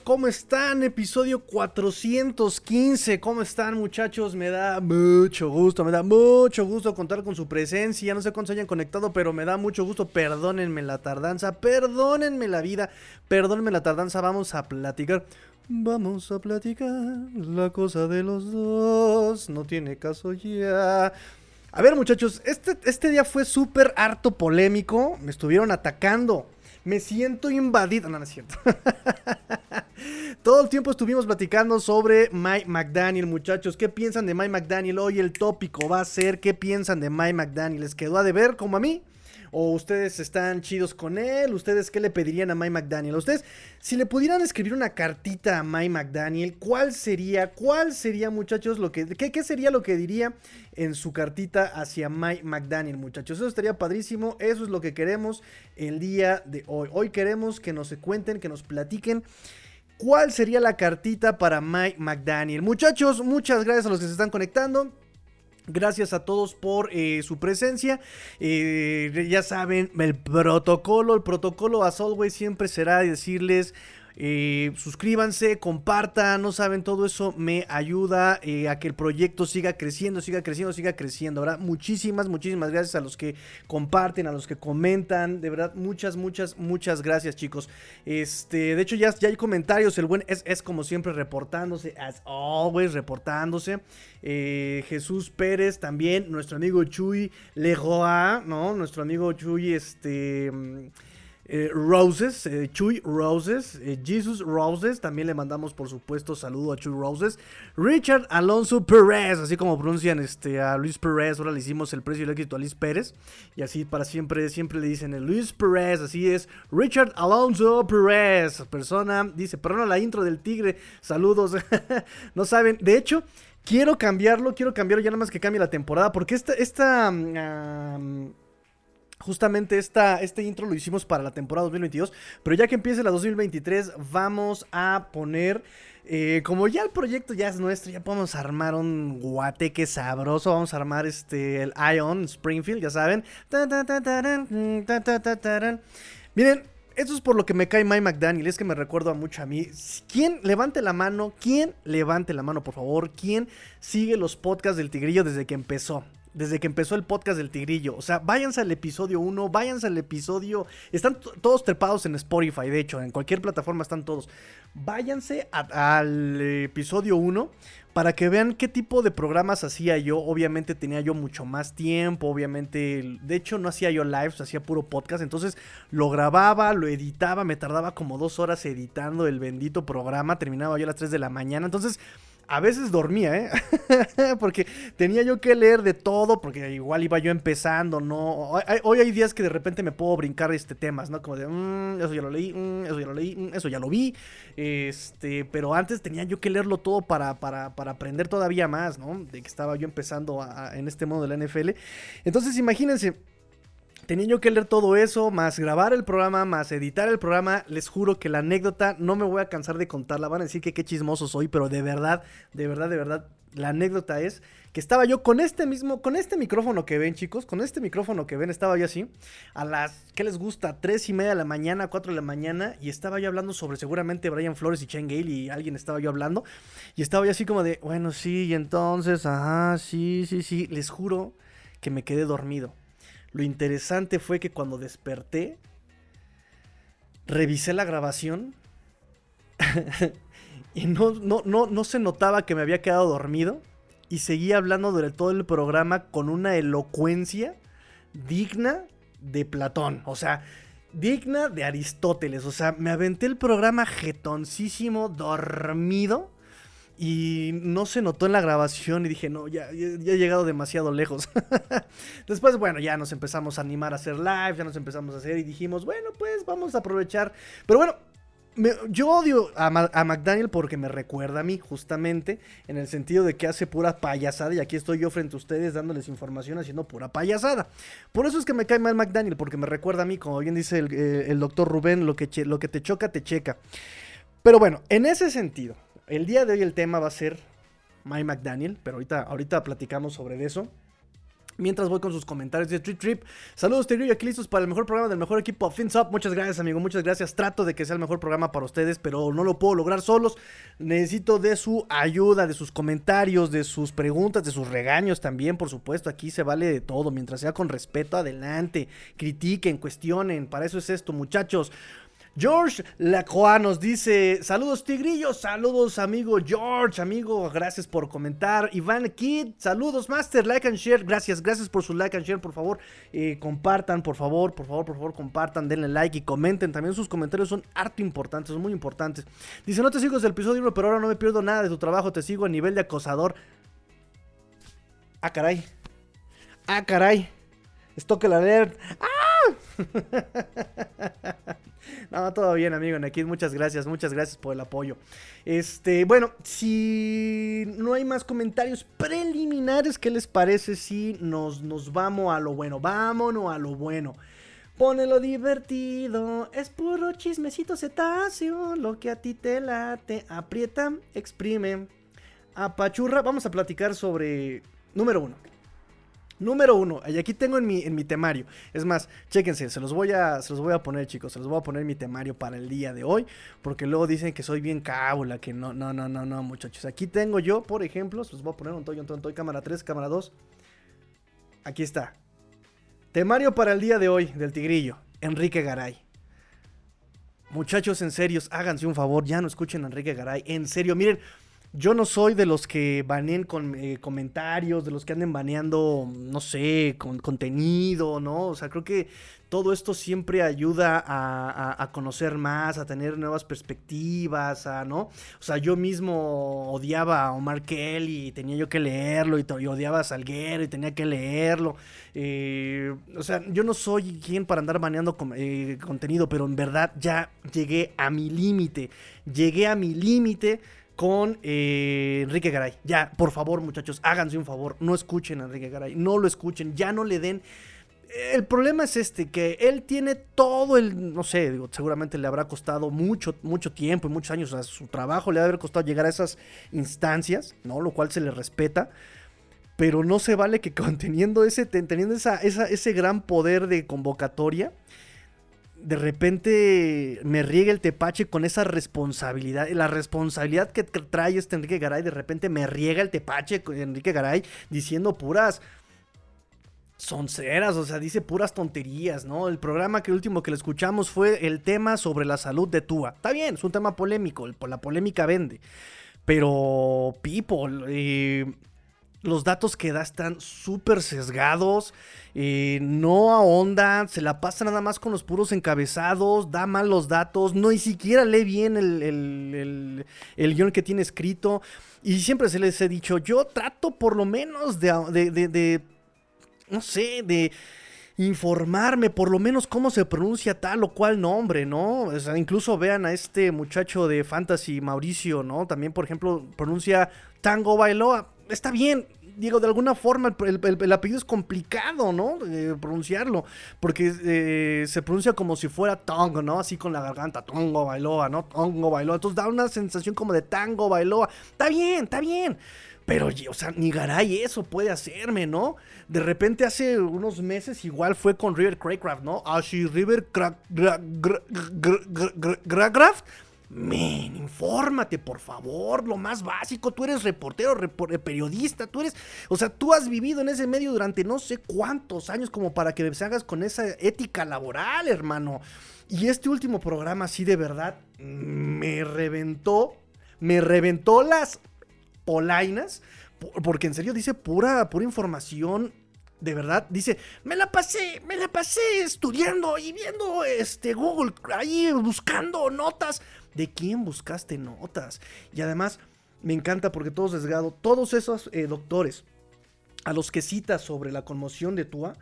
¿Cómo están? Episodio 415. ¿Cómo están muchachos? Me da mucho gusto, me da mucho gusto contar con su presencia. No sé cuántos hayan conectado, pero me da mucho gusto. Perdónenme la tardanza, perdónenme la vida, perdónenme la tardanza. Vamos a platicar. Vamos a platicar la cosa de los dos. No tiene caso ya. A ver muchachos, este, este día fue súper harto polémico. Me estuvieron atacando. Me siento invadido. No, no es cierto. Todo el tiempo estuvimos platicando sobre Mike McDaniel, muchachos. ¿Qué piensan de Mike McDaniel? Hoy el tópico va a ser ¿qué piensan de Mike McDaniel? ¿Les quedó a deber como a mí? ¿O ustedes están chidos con él? ¿Ustedes qué le pedirían a Mike McDaniel? ¿Ustedes, si le pudieran escribir una cartita a Mike McDaniel, ¿cuál sería? ¿Cuál sería, muchachos, lo que, qué, qué sería lo que diría en su cartita hacia Mike McDaniel, muchachos? Eso estaría padrísimo. Eso es lo que queremos el día de hoy. Hoy queremos que nos cuenten, que nos platiquen. ¿Cuál sería la cartita para Mike McDaniel? Muchachos, muchas gracias a los que se están conectando. Gracias a todos por eh, su presencia. Eh, ya saben, el protocolo, el protocolo as always siempre será decirles eh, suscríbanse, compartan, no saben, todo eso me ayuda eh, a que el proyecto siga creciendo, siga creciendo, siga creciendo. ¿verdad? Muchísimas, muchísimas gracias a los que comparten, a los que comentan. De verdad, muchas, muchas, muchas gracias, chicos. Este, de hecho, ya, ya hay comentarios. El buen es, es como siempre reportándose, as always, reportándose. Eh, Jesús Pérez también, nuestro amigo Chuy Leroy, ¿no? Nuestro amigo Chuy, este. Eh, Roses, eh, Chuy Roses, eh, Jesus Roses, también le mandamos por supuesto saludo a Chuy Roses, Richard Alonso Pérez, así como pronuncian este, a Luis Pérez, ahora le hicimos el precio y el éxito a Luis Pérez, y así para siempre, siempre le dicen Luis Pérez, así es, Richard Alonso Pérez, persona, dice, perdona la intro del tigre, saludos, no saben, de hecho, quiero cambiarlo, quiero cambiarlo ya nada más que cambie la temporada, porque esta, esta, um, Justamente esta, este intro lo hicimos para la temporada 2022, pero ya que empiece la 2023 vamos a poner, eh, como ya el proyecto ya es nuestro, ya podemos armar un guateque sabroso, vamos a armar este, el Ion Springfield, ya saben. Miren, eso es por lo que me cae Mike McDaniel, es que me recuerdo a mucho a mí. ¿Quién levante la mano? ¿Quién levante la mano, por favor? ¿Quién sigue los podcasts del Tigrillo desde que empezó? Desde que empezó el podcast del Tigrillo. O sea, váyanse al episodio 1, váyanse al episodio... Están todos trepados en Spotify, de hecho, en cualquier plataforma están todos. Váyanse al episodio 1 para que vean qué tipo de programas hacía yo. Obviamente tenía yo mucho más tiempo, obviamente... De hecho, no hacía yo lives, hacía puro podcast. Entonces lo grababa, lo editaba, me tardaba como dos horas editando el bendito programa. Terminaba yo a las 3 de la mañana. Entonces a veces dormía, ¿eh? porque tenía yo que leer de todo, porque igual iba yo empezando, ¿no? Hoy, hay días que de repente me puedo brincar este temas, ¿no? Como de, mmm, eso ya lo leí, mmm, eso ya lo leí, mmm, eso ya lo vi. Este, pero antes tenía yo que leerlo todo para, para, para aprender todavía más, ¿no? De que estaba yo empezando en este modo de la NFL. Entonces, imagínense Tenía que leer todo eso, más grabar el programa, más editar el programa. Les juro que la anécdota no me voy a cansar de contarla. Van a decir que qué chismoso soy, pero de verdad, de verdad, de verdad, la anécdota es que estaba yo con este mismo, con este micrófono que ven, chicos, con este micrófono que ven, estaba yo así, a las, ¿qué les gusta? Tres y media de la mañana, cuatro de la mañana, y estaba yo hablando sobre seguramente Brian Flores y Chen Gale, y alguien estaba yo hablando, y estaba yo así como de, bueno, sí, y entonces, ajá, sí, sí, sí, les juro que me quedé dormido. Lo interesante fue que cuando desperté, revisé la grabación y no, no, no, no se notaba que me había quedado dormido y seguía hablando durante todo el programa con una elocuencia digna de Platón. O sea, digna de Aristóteles. O sea, me aventé el programa jetoncísimo, dormido. Y no se notó en la grabación y dije, no, ya, ya, he llegado demasiado lejos. Después, bueno, ya nos empezamos a animar a hacer live, ya nos empezamos a hacer y dijimos, bueno, pues vamos a aprovechar. Pero bueno, yo odio a, McDaniel porque me recuerda a mí, justamente, en el sentido de que hace pura payasada y aquí estoy yo frente a ustedes dándoles información haciendo pura payasada. Por eso es que me cae mal McDaniel, porque me recuerda a mí, como bien dice el, eh, doctor Rubén, lo que, lo que te choca, te checa. Pero bueno, en ese sentido, el día de hoy el tema va a ser Mike McDaniel, pero ahorita, ahorita platicamos sobre eso. Mientras voy con sus comentarios de Trip Trip. Saludos, Tigrillo, aquí listos para el mejor programa del mejor equipo Fins Up. Muchas gracias, amigo. Muchas gracias. Trato de que sea el mejor programa para ustedes, pero no lo puedo lograr solos. Necesito de su ayuda, de sus comentarios, de sus preguntas, de sus regaños también, por supuesto. Aquí se vale de todo. Mientras sea con respeto, adelante. Critiquen, cuestionen. Para eso es esto, muchachos. George Lacroix nos dice: Saludos, Tigrillos. Saludos, amigo George. Amigo, gracias por comentar. Iván Kid, saludos, Master. Like and share. Gracias, gracias por su like and share. Por favor, eh, compartan, por favor, por favor, por favor, compartan, denle like y comenten. También sus comentarios son harto importantes, son muy importantes. Dice: No te sigo desde el episodio 1, pero ahora no me pierdo nada de tu trabajo. Te sigo a nivel de acosador. Ah, caray. Ah, caray. Stoker alert. ¡Ah! No, todo bien, amigo Nakid. Muchas gracias, muchas gracias por el apoyo. Este, bueno, si no hay más comentarios preliminares, ¿qué les parece si nos, nos vamos a lo bueno? Vámonos a lo bueno. Pone lo divertido, es puro chismecito cetáceo, lo que a ti te late, aprieta, exprime, apachurra. Vamos a platicar sobre, número uno, Número uno, y aquí tengo en mi, en mi temario. Es más, chéquense, se los, voy a, se los voy a poner, chicos. Se los voy a poner mi temario para el día de hoy. Porque luego dicen que soy bien cábula, que no, no, no, no, no, muchachos. Aquí tengo yo, por ejemplo, se los voy a poner un toy, un toy, un toy, cámara 3, cámara 2. Aquí está. Temario para el día de hoy del Tigrillo, Enrique Garay. Muchachos, en serio, háganse un favor, ya no escuchen a Enrique Garay. En serio, miren, yo no soy de los que baneen con eh, comentarios, de los que anden baneando, no sé, con contenido, ¿no? O sea, creo que todo esto siempre ayuda a, conocer más, a tener nuevas perspectivas, a, ¿no? O sea, yo mismo odiaba a Omar Kelly y tenía yo que leerlo, y, odiaba a Salguero y tenía que leerlo. Eh, o sea, yo no soy quien para andar baneando eh, contenido, pero en verdad ya llegué a mi límite. Llegué a mi límite con eh, Enrique Garay. Ya, por favor, muchachos, háganse un favor, no escuchen a Enrique Garay, no lo escuchen, ya no le den. El problema es este, que él tiene todo el, no sé, seguramente le habrá costado mucho, mucho tiempo y muchos años a su trabajo, le ha costado llegar a esas instancias, ¿no? Lo cual se le respeta pero no se vale que conteniendo ese, teniendo esa, ese gran poder de convocatoria, de repente me riega el tepache con esa responsabilidad. La responsabilidad que trae este Enrique Garay, de repente me riega el tepache con Enrique Garay diciendo puras sonceras, o sea, dice puras tonterías, ¿no? El programa que último que le escuchamos fue el tema sobre la salud de Tua. Está bien, es un tema polémico, la polémica vende. Pero, people, eh, los datos que da están súper sesgados. Eh, no ahonda, se la pasa nada más con los puros encabezados, da mal los datos, no ni siquiera lee bien el, guion que tiene escrito. Y siempre se les he dicho, yo trato por lo menos de, de no sé, de informarme por lo menos cómo se pronuncia tal o cual nombre, ¿no? O sea, incluso vean a este muchacho de Fantasy, Mauricio, ¿no? También, por ejemplo, pronuncia Tango Bailoa. Está bien, digo, de alguna forma el, apellido es complicado, ¿no? pronunciarlo, porque eh, se pronuncia como si fuera Tongo, ¿no? Así con la garganta, Tongo Bailoa, ¿no? Tongo Bailoa. Entonces da una sensación como de Tango Bailoa. Está bien, está bien. Pero, o sea, ni Garay eso puede hacerme, ¿no? De repente hace unos meses igual fue con River Craycraft, ¿no? Así River Craycraft Men, infórmate, por favor, lo más básico. Tú eres reportero, eh, periodista, tú eres. O sea, tú has vivido en ese medio durante no sé cuántos años como para que se hagas con esa ética laboral, hermano. Y este último programa, sí, de verdad, me reventó. Me reventó las polainas. Porque en serio dice pura, pura información de verdad, dice, me la pasé, me la pasé estudiando y viendo este Google ahí buscando notas de quién buscaste notas. Y además, me encanta porque todos desgado, todos esos eh, doctores a los que citas sobre la conmoción de Tua,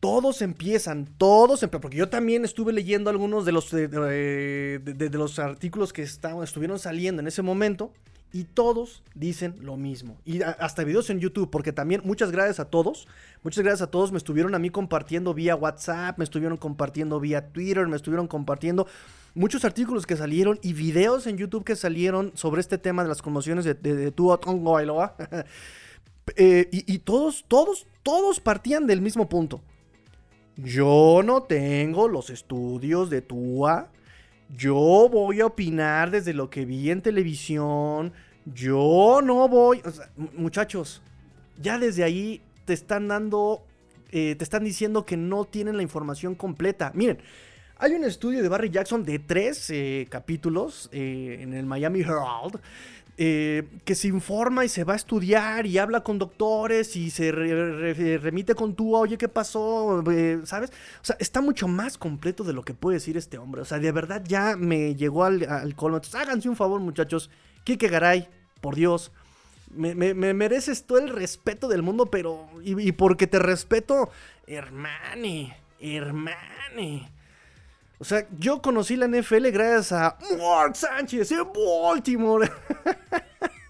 todos empiezan, todos empiezan, porque yo también estuve leyendo algunos de los, de, los artículos que estuvieron saliendo en ese momento. Y todos dicen lo mismo. Y hasta videos en YouTube, porque también muchas gracias a todos. Muchas gracias a todos. Me estuvieron a mí compartiendo vía WhatsApp, me estuvieron compartiendo vía Twitter, me estuvieron compartiendo muchos artículos que salieron y videos en YouTube que salieron sobre este tema de las conmociones de, de Tongo. Eh, y todos, todos, todos partían del mismo punto. Yo no tengo los estudios de Tua. Yo voy a opinar desde lo que vi en televisión. Yo no voy. muchachos, ya desde ahí te están dando. eh, te están diciendo que no tienen la información completa. Miren, hay un estudio de Barry Jackson de tres eh, capítulos eh, en el Miami Herald. que se informa y se va a estudiar y habla con doctores y se re- re- remite con tú, oye, ¿qué pasó? ¿Sabes? O sea, está mucho más completo de lo que puede decir este hombre. O sea, de verdad ya me llegó al, al colmo. Entonces, háganse un favor, muchachos. Kike Garay, por Dios. Me, me- me mereces todo el respeto del mundo, pero. Y, porque te respeto, hermane, hermane. O sea, yo conocí la NFL gracias a Mark Sánchez en Baltimore.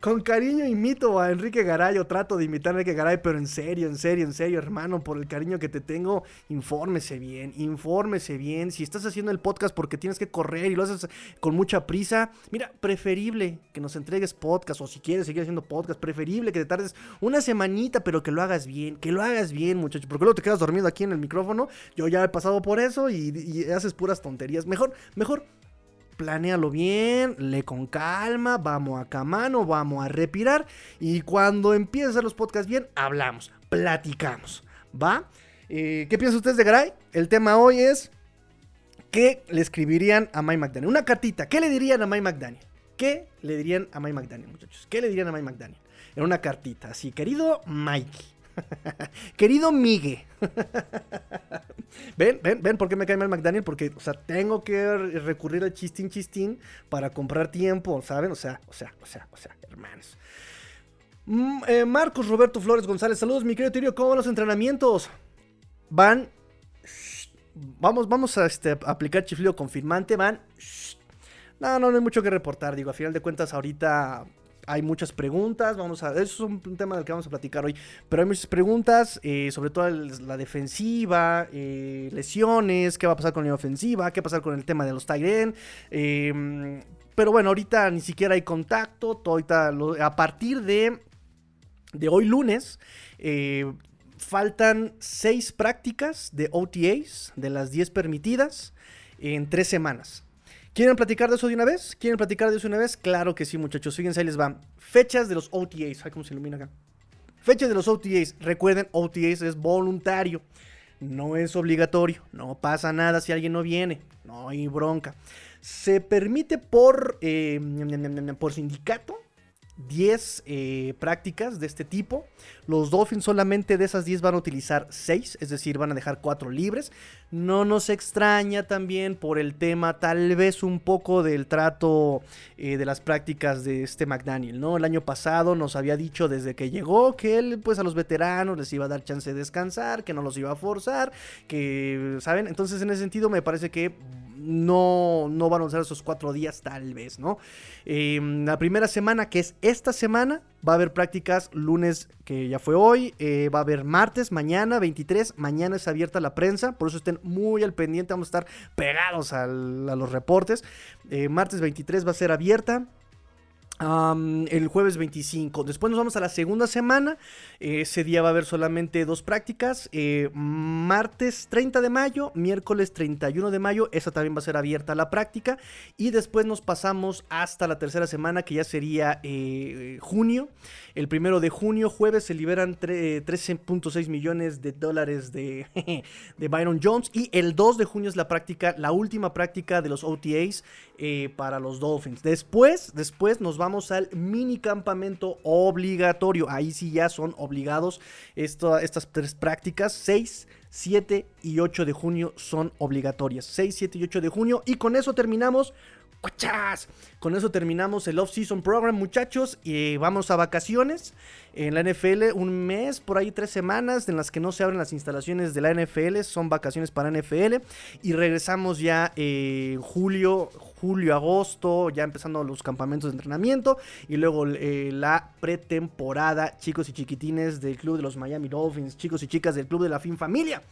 Con cariño imito a Enrique Garay o trato de imitar a Enrique Garay, pero en serio, en serio, en serio, hermano, por el cariño que te tengo, infórmese bien, infórmese bien. Si estás haciendo el podcast porque tienes que correr y lo haces con mucha prisa, mira, preferible que nos entregues podcast o si quieres seguir haciendo podcast, preferible que te tardes una semanita, pero que lo hagas bien, que lo hagas bien, muchacho, porque luego te quedas dormido aquí en el micrófono. Yo ya he pasado por eso y, y haces puras tonterías. Mejor, mejor planéalo bien, lee con calma, vamos a camano, vamos a respirar y cuando hacer los podcasts bien, hablamos, platicamos, ¿va? Eh, ¿Qué piensan ustedes de Garay? El tema hoy es ¿qué le escribirían a Mike McDaniel? Una cartita, ¿qué le dirían a Mike McDaniel? ¿Qué le dirían a Mike McDaniel, muchachos? ¿Qué le dirían a Mike McDaniel? En una cartita, así, querido Mikey. Querido Migue. ven, ven, ven, ¿por qué me cae mal McDaniel? Porque, o sea, tengo que re- recurrir al chistín chistín para comprar tiempo, ¿saben? O sea, o sea, o sea, o sea, hermanos. Mm, eh, Marcos Roberto Flores González, saludos, mi querido Tirio, ¿cómo van los entrenamientos? Van. Vamos, vamos a este, aplicar chiflido confirmante, van. No, no, no hay mucho que reportar, digo, a final de cuentas ahorita hay muchas preguntas, vamos a, eso es un, tema del que vamos a platicar hoy, pero hay muchas preguntas, eh, sobre todo la defensiva, eh, lesiones, qué va a pasar con la ofensiva, qué va a pasar con el tema de los end, eh, pero bueno, ahorita ni siquiera hay contacto, todo ahorita a partir de, de hoy lunes, eh, faltan seis prácticas de OTAs, de las 10 permitidas, en tres semanas. ¿Quieren platicar de eso de una vez? ¿Quieren platicar de eso de una vez? Claro que sí, muchachos. Fíjense, ahí les va. Fechas de los OTAs. Ay, cómo se ilumina acá. Fechas de los OTAs. Recuerden, OTAs es voluntario. No es obligatorio. No pasa nada si alguien no viene. No hay bronca. Se permite por, eh, por sindicato 10 eh, prácticas de este tipo. Los Dolphins solamente de esas 10 van a utilizar 6, es decir, van a dejar 4 libres. No nos extraña también por el tema tal vez un poco del trato eh, de las prácticas de este McDaniel, ¿no? El año pasado nos había dicho desde que llegó que él pues a los veteranos les iba a dar chance de descansar, que no los iba a forzar, que, ¿saben? Entonces en ese sentido me parece que no, no van a usar esos cuatro días tal vez, ¿no? Eh, la primera semana, que es esta semana, va a haber prácticas lunes, que ya fue hoy, eh, va a haber martes, mañana 23, mañana es abierta la prensa, por eso estén muy al pendiente, vamos a estar pegados a los reportes. Eh, martes 23 va a ser abierta. El jueves 25. Después nos vamos a la segunda semana. Eh, ese día va a haber solamente dos prácticas. Eh, martes 30 de mayo, miércoles 31 de mayo. Esa también va a ser abierta la práctica. Y después nos pasamos hasta la tercera semana, que ya sería eh, junio. El primero de junio, jueves, se liberan tre- 13.6 millones de dólares de, de Byron Jones. Y el 2 de junio es la práctica, la última práctica de los OTAs eh, para los Dolphins. Después, después nos vamos al mini campamento obligatorio. Ahí sí ya son obligados esto- estas tres prácticas. 6, 7 y 8 de junio son obligatorias. 6, 7 y 8 de junio. Y con eso terminamos. ¡Cuachas! Con eso terminamos el off-season program, muchachos. Y vamos a vacaciones en la NFL. Un mes, por ahí tres semanas, en las que no se abren las instalaciones de la NFL. Son vacaciones para NFL. Y regresamos ya eh, en julio, julio, agosto, ya empezando los campamentos de entrenamiento y luego eh, la pretemporada, chicos y chiquitines del club de los Miami Dolphins, chicos y chicas del club de la Fin Familia.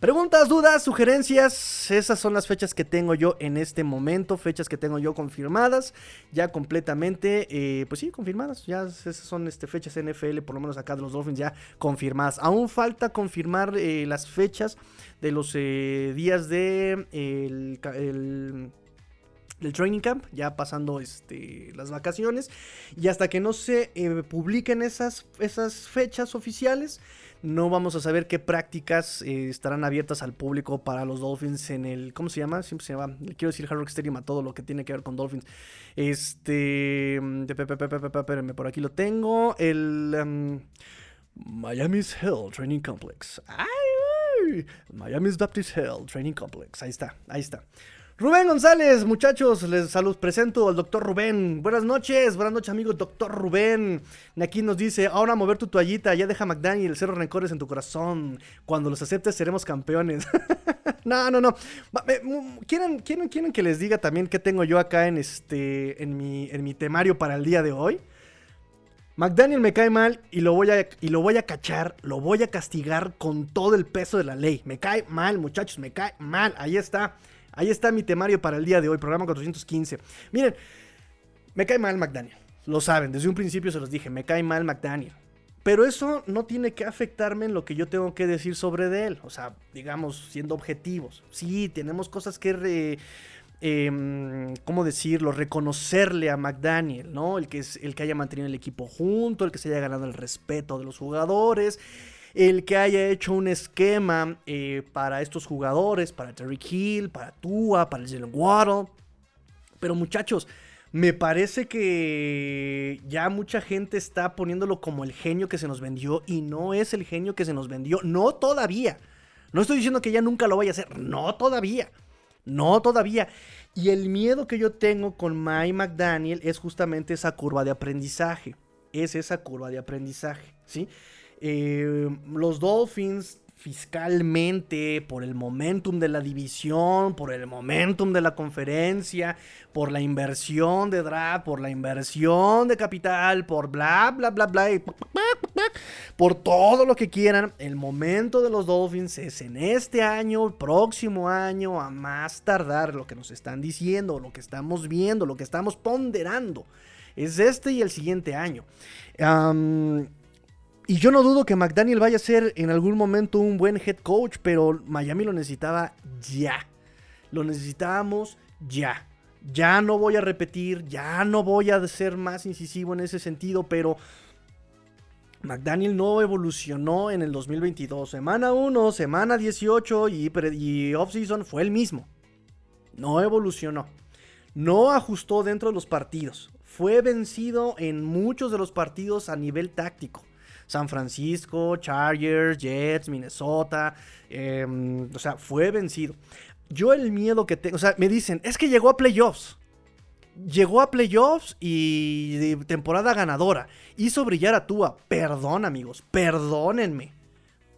Preguntas, dudas, sugerencias, esas son las fechas que tengo yo en este momento, fechas que tengo yo confirmadas, ya completamente, eh, pues sí, confirmadas, ya esas son este, fechas NFL, por lo menos acá de los Dolphins ya confirmadas. Aún falta confirmar eh, las fechas de los eh, días de el, el training camp, ya pasando este, las vacaciones. Y hasta que no se publiquen esas, esas fechas oficiales, no vamos a saber qué prácticas eh, estarán abiertas al público para los Dolphins en el. ¿Cómo se llama? Siempre se llama. Le quiero decir Hard Rock Stadium a todo lo que tiene que ver con Dolphins. Este. Espérenme, por aquí lo tengo. El. Um, Miami's Hill Training Complex. ¡Ay! Miami's Baptist Hill Training Complex. Ahí está, ahí está. Rubén González, muchachos, les saludo, presento al doctor Rubén. Buenas noches, buenas noches, amigos, doctor Rubén. Aquí nos dice, ahora mover tu toallita, ya deja McDaniel, cero rencores en tu corazón. Cuando los aceptes seremos campeones. no, no, no. ¿Quieren, quieren, ¿Quieren que les diga también qué tengo yo acá en, este, en, mi, en mi temario para el día de hoy? McDaniel me cae mal y lo, voy a, y lo voy a cachar, lo voy a castigar con todo el peso de la ley. Me cae mal, muchachos, me cae mal. Ahí está. Ahí está mi temario para el día de hoy, programa 415. Miren, me cae mal McDaniel. Lo saben, desde un principio se los dije, me cae mal McDaniel. Pero eso no tiene que afectarme en lo que yo tengo que decir sobre él. O sea, digamos, siendo objetivos. Sí, tenemos cosas que... Em, ¿cómo decirlo? Reconocerle a McDaniel, ¿no? El que, es, el que haya mantenido el equipo junto, el que se haya ganado el respeto de los jugadores, el que haya hecho un esquema eh, para estos jugadores, para Terry Hill, para Tua, para Jalen Waddle. Pero muchachos, me parece que ya mucha gente está poniéndolo como el genio que se nos vendió y no es el genio que se nos vendió, no todavía. No estoy diciendo que ya nunca lo vaya a hacer, no todavía. No todavía. Y el miedo que yo tengo con Mike McDaniel es justamente esa curva de aprendizaje. Es esa curva de aprendizaje, ¿sí? Eh, los Dolphins fiscalmente, por el momentum de la división, por el momentum de la conferencia, por la inversión de draft, por la inversión de capital, por bla, bla, bla, bla, por todo lo que quieran, el momento de los Dolphins es en este año, próximo año, a más tardar, lo que nos están diciendo, lo que estamos viendo, lo que estamos ponderando. Es este y el siguiente año. Y yo no dudo que McDaniel vaya a ser en algún momento un buen head coach, pero Miami lo necesitaba ya. Lo necesitábamos ya. Ya no voy a repetir, ya no voy a ser más incisivo en ese sentido, pero McDaniel no evolucionó en el 2022. Semana 1, semana 18 y, y offseason fue el mismo. No evolucionó. No ajustó dentro de los partidos. Fue vencido en muchos de los partidos a nivel táctico. San Francisco, Chargers, Jets, Minnesota. Em, o sea, fue vencido. Yo el miedo que tengo, o sea, me dicen, es que llegó a playoffs. Llegó a playoffs y temporada ganadora. Hizo brillar a Tua. Perdón, amigos, perdónenme.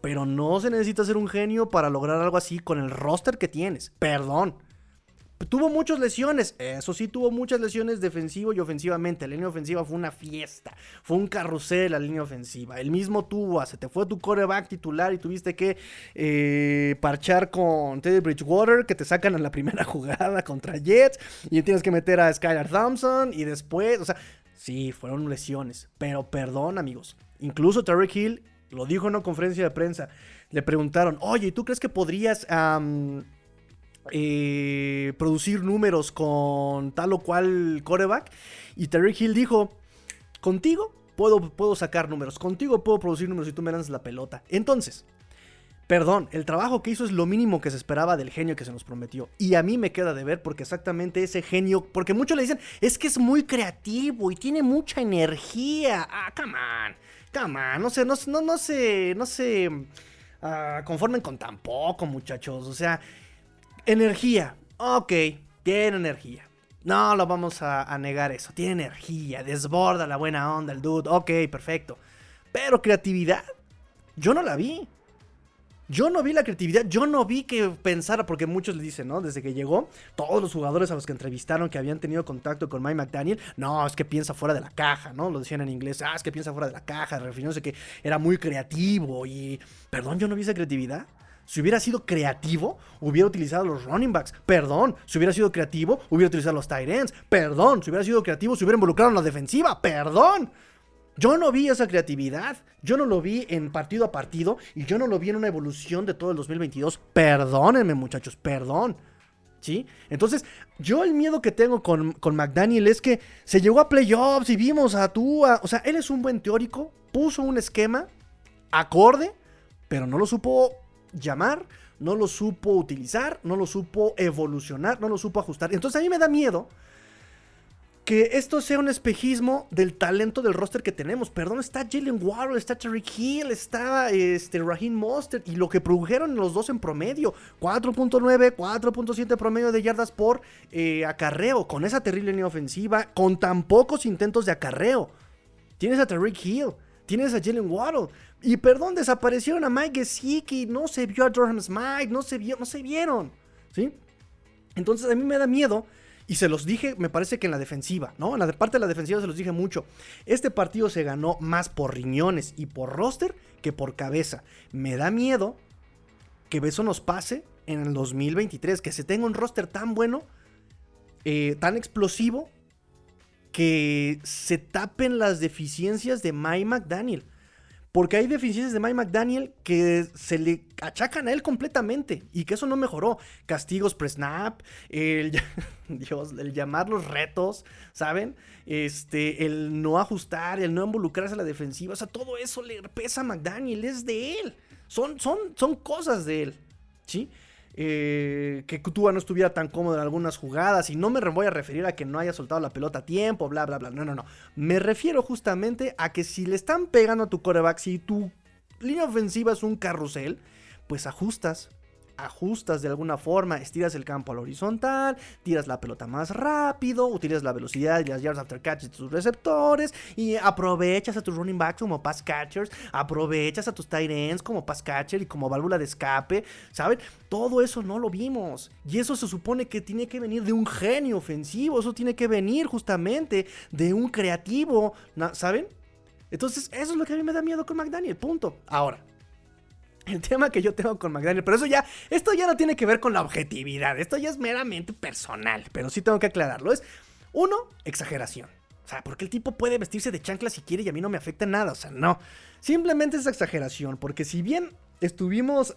Pero no se necesita ser un genio para lograr algo así con el roster que tienes. Perdón. Tuvo muchas lesiones, eso sí, tuvo muchas lesiones defensivo y ofensivamente. La línea ofensiva fue una fiesta, fue un carrusel la línea ofensiva. El mismo tuvo, se te fue tu coreback titular y tuviste que eh, parchar con Teddy Bridgewater, que te sacan en la primera jugada contra Jets, y tienes que meter a Skylar Thompson y después, o sea, sí, fueron lesiones, pero perdón, amigos. Incluso Terry Hill lo dijo en una conferencia de prensa. Le preguntaron, oye, ¿tú crees que podrías eh, producir números con tal o cual coreback. Y Terry Hill dijo, contigo puedo, puedo sacar números, contigo puedo producir números y tú me lanzas la pelota. Entonces, perdón, el trabajo que hizo es lo mínimo que se esperaba del genio que se nos prometió. Y a mí me queda de ver porque exactamente ese genio, porque muchos le dicen, es que es muy creativo y tiene mucha energía. Ah, come on, come on, no sé, no, no, no se, no se ah, conformen con tan poco, muchachos. O sea, Energía. Ok, tiene energía. No lo vamos a, negar eso. Tiene energía, desborda la buena onda, el dude. Ok, perfecto. Pero creatividad, yo no la vi. Yo no vi la creatividad, yo no vi que pensara, porque muchos le dicen, ¿no? Desde que llegó, todos los jugadores a los que entrevistaron que habían tenido contacto con Mike McDaniel, no, es que piensa fuera de la caja, ¿no? Lo decían en inglés, ah, es que piensa fuera de la caja, refiriéndose que era muy creativo y, perdón, yo no vi esa creatividad. Si hubiera sido creativo, hubiera utilizado los running backs. Perdón. Si hubiera sido creativo, hubiera utilizado los tight ends. Perdón. Si hubiera sido creativo, se hubiera involucrado en la defensiva. Perdón. Yo no vi esa creatividad, yo no lo vi en partido a partido y yo no lo vi en una evolución de todo el 2022. Perdónenme muchachos, perdón. ¿Sí? Entonces, yo el miedo que tengo con, con McDaniel es que se llegó a playoffs y vimos a tú, o sea, él es un buen teórico, puso un esquema acorde, pero no lo supo llamar, no lo supo utilizar, no lo supo evolucionar, no lo supo ajustar. Entonces a mí me da miedo que esto sea un espejismo del talento del roster que tenemos. Perdón, está Jalen Waddle, está Tariq Hill, está este, Raheem Mostert y lo que produjeron los dos en promedio. 4.9, 4.7 promedio de yardas por eh, acarreo, con esa terrible línea ofensiva, con tan pocos intentos de acarreo. Tienes a Tariq Hill, tienes a Jalen Waddle. Y perdón, desaparecieron a Mike Gesicki, no se vio a Durham Smite, no se, vio, no se vieron. ¿Sí? Entonces a mí me da miedo y se los dije, me parece que en la defensiva, ¿no? En la parte de la defensiva se los dije mucho. Este partido se ganó más por riñones y por roster que por cabeza. Me da miedo que eso nos pase en el 2023, que se tenga un roster tan bueno, eh, tan explosivo, que se tapen las deficiencias de Mike McDaniel. Porque hay deficiencias de Mike McDaniel que se le achacan a él completamente y que eso no mejoró. Castigos pre-snap, el, Dios, el llamar los retos, ¿saben? Este, el no ajustar, el no involucrarse a la defensiva. O sea, todo eso le pesa a McDaniel, es de él. Son, son, son cosas de él, ¿sí? Eh, que Tua no estuviera tan cómodo en algunas jugadas. Y no me voy a referir a que no haya soltado la pelota a tiempo, bla, bla, bla. No, no, no. Me refiero justamente a que si le están pegando a tu coreback, si tu línea ofensiva es un carrusel, pues ajustas, ajustas de alguna forma, estiras el campo al horizontal, tiras la pelota más rápido, utilizas la velocidad y las yards after catch de tus receptores y aprovechas a tus running backs como pass catchers, aprovechas a tus tight ends como pass catcher y como válvula de escape, ¿saben? Todo eso no lo vimos y eso se supone que tiene que venir de un genio ofensivo, eso tiene que venir justamente de un creativo, ¿saben? Entonces, eso es lo que a mí me da miedo con McDaniel, punto. Ahora, el tema que yo tengo con McDaniel. Pero eso ya, esto ya no tiene que ver con la objetividad. Esto ya es meramente personal. Pero sí tengo que aclararlo. Es, uno, exageración. O sea, porque el tipo puede vestirse de chancla si quiere y a mí no me afecta nada. O sea, no. Simplemente es exageración. Porque si bien estuvimos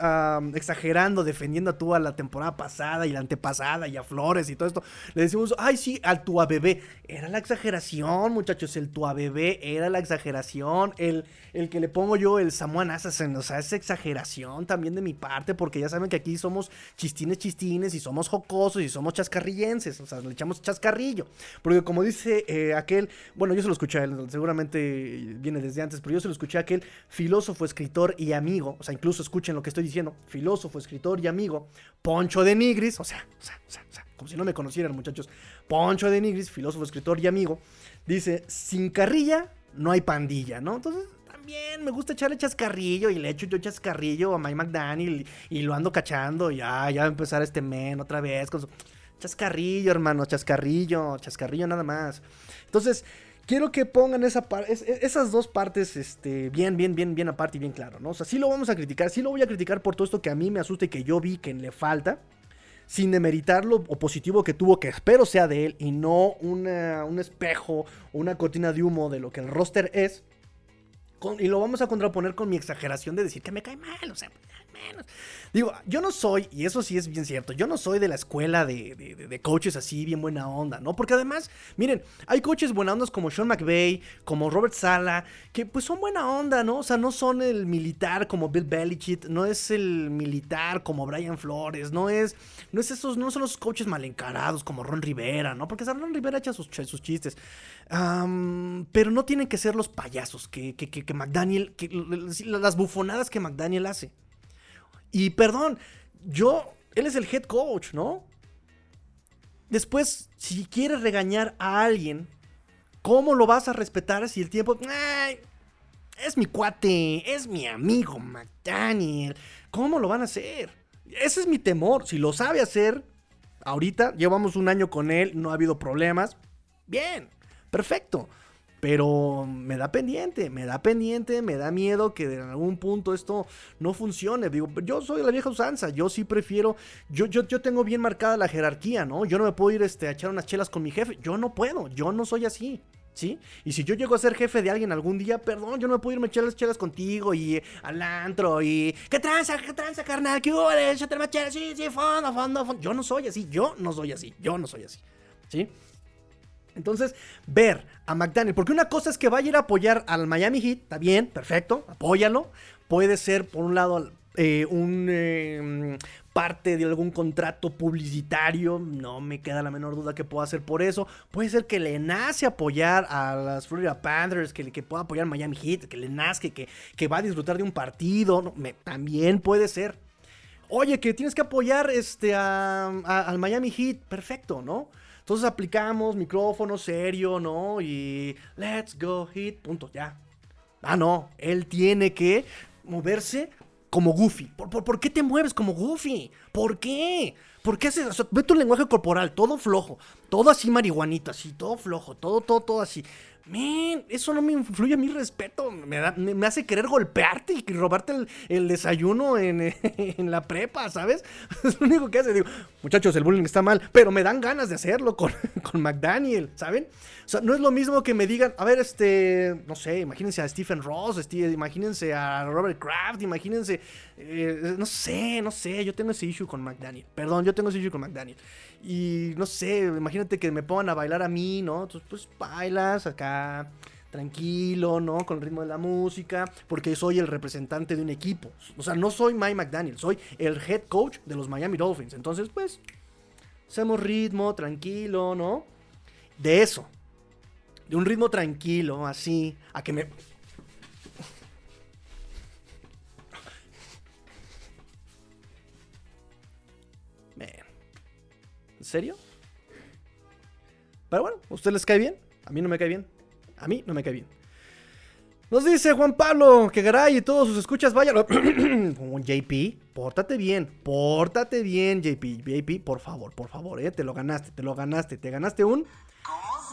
exagerando, defendiendo a Tua la temporada pasada y la antepasada y a Flores y todo esto. Le decimos, ay, sí, al Tua bebé. Era la exageración, muchachos. El Tua bebé era la exageración. El, el que le pongo yo, el Samuel Assassin, o sea, es exageración también de mi parte, porque ya saben que aquí somos chistines, chistines y somos jocosos y somos chascarrillenses. O sea, le echamos chascarrillo. Porque como dice eh, aquel, bueno, yo se lo escuché a él, seguramente viene desde antes, pero yo se lo escuché a aquel filósofo, escritor y amigo, o sea, incluso escuchen lo que estoy diciendo, filósofo, escritor y amigo, Poncho de Nigris, o sea, como si no me conocieran muchachos, Poncho de Nigris, filósofo, escritor y amigo, dice, sin carrilla no hay pandilla, ¿no? Entonces, también me gusta echarle chascarrillo y le echo yo chascarrillo a Mike McDaniel y, lo ando cachando, ya, ya va a empezar este men otra vez con su chascarrillo, hermano, chascarrillo, chascarrillo nada más. Entonces, quiero que pongan esa esas dos partes este, bien, bien, bien, bien aparte y bien claro, ¿no? O sea, sí lo vamos a criticar, sí lo voy a criticar por todo esto que a mí me asusta y que yo vi que le falta, sin demeritar lo positivo que tuvo, que espero sea de él, y no un espejo, una cortina de humo de lo que el roster es. y lo vamos a contraponer con mi exageración de decir que me cae mal, o sea, menos. Digo, yo no soy, y eso sí es bien cierto, yo no soy de la escuela de, coaches así, bien buena onda, ¿no? Porque además, miren, hay coaches buena ondas como Sean McVay, como Robert Sala, que pues son buena onda, ¿no? O sea, no son el militar como Bill Belichick, no es el militar como Brian Flores, no es, no es esos, no son los coaches mal encarados como Ron Rivera, ¿no? Porque Ron Rivera echa sus, chistes. pero no tienen que ser los payasos que, que, que, McDaniel, las bufonadas que McDaniel hace. Y perdón, yo, él es el head coach, ¿no? Después, si quieres regañar a alguien, ¿cómo lo vas a respetar si el tiempo... es mi cuate, es mi amigo McDaniel. ¿Cómo lo van a hacer? Ese es mi temor. Si lo sabe hacer, ahorita llevamos un año con él, no ha habido problemas. Bien, perfecto. Pero me da pendiente, me da pendiente, me da miedo que en algún punto esto no funcione. Digo, yo soy la vieja usanza, yo sí prefiero, yo, yo, yo tengo bien marcada la jerarquía, ¿no? Yo no me puedo ir este, a echar unas chelas con mi jefe, yo no puedo, yo no soy así. ¿Sí? Y si yo llego a ser jefe de alguien algún día, perdón, yo no me puedo irme a echar las chelas contigo y al antro y. ¿Qué tranza, qué tranza, carnal? ¿Qué hubo? Échate más chelas, sí, sí, fondo, fondo, fondo. Yo no soy así, yo no soy así, yo no soy así. ¿Sí? Entonces, ver a McDaniel, porque una cosa es que vaya a ir a apoyar al Miami Heat, está bien, perfecto, apóyalo. Puede ser, por un lado, eh, un eh, parte de algún contrato publicitario, no me queda la menor duda que pueda hacer por eso. Puede ser que le nace apoyar a las Florida Panthers, que, que pueda apoyar a Miami Heat, que le nazca, que, que va a disfrutar de un partido, también puede ser. Oye, que tienes que apoyar este, al Miami Heat, perfecto, ¿no? Entonces aplicamos micrófono serio, ¿no? Y let's go hit, punto, ya. Ah, no, él tiene que moverse como Goofy. ¿Por, qué te mueves como Goofy? ¿Por qué? ¿Por qué haces Ve tu lenguaje corporal, todo flojo, todo así marihuanito, así, todo flojo, todo, todo, todo así. Men, eso no me influye a mi respeto. Me, me, hace querer golpearte y robarte el, desayuno en, en, la prepa, ¿sabes? Es lo único que hace. Digo, muchachos, el bullying está mal, pero me dan ganas de hacerlo con, con McDaniel, ¿saben? O sea, no es lo mismo que me digan, a ver, este, no sé, imagínense a Stephen Ross, imagínense a Robert Kraft, imagínense, eh, no sé, no sé, yo tengo ese issue con McDaniel. Perdón, yo tengo ese issue con McDaniel. Y no sé, imagínate que me pongan a bailar a mí, ¿no? Entonces, pues bailas acá, tranquilo, ¿no? Con el ritmo de la música, porque soy el representante de un equipo. O sea, no soy Mike McDaniel, soy el head coach de los Miami Dolphins. Entonces, pues, hacemos ritmo, tranquilo, ¿no? De eso. De un ritmo tranquilo, así, a que me serio? Pero bueno, ¿a usted les cae bien? A mí no me cae bien. A mí no me cae bien. Nos dice Juan Pablo que Garay y todos sus escuchas vayan. JP, pórtate bien, pórtate bien, JP. JP, por favor, por favor, eh, te lo ganaste, te lo ganaste, te ganaste un.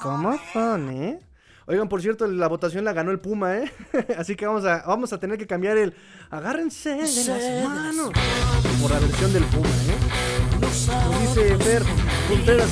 ¿Cómo son, eh? Oigan, por cierto, la votación la ganó el Puma, ¿eh? Así que vamos a, vamos a tener que cambiar el. Agárrense de las manos. Por la versión del Puma, ¿eh? Dice Fer Contreras,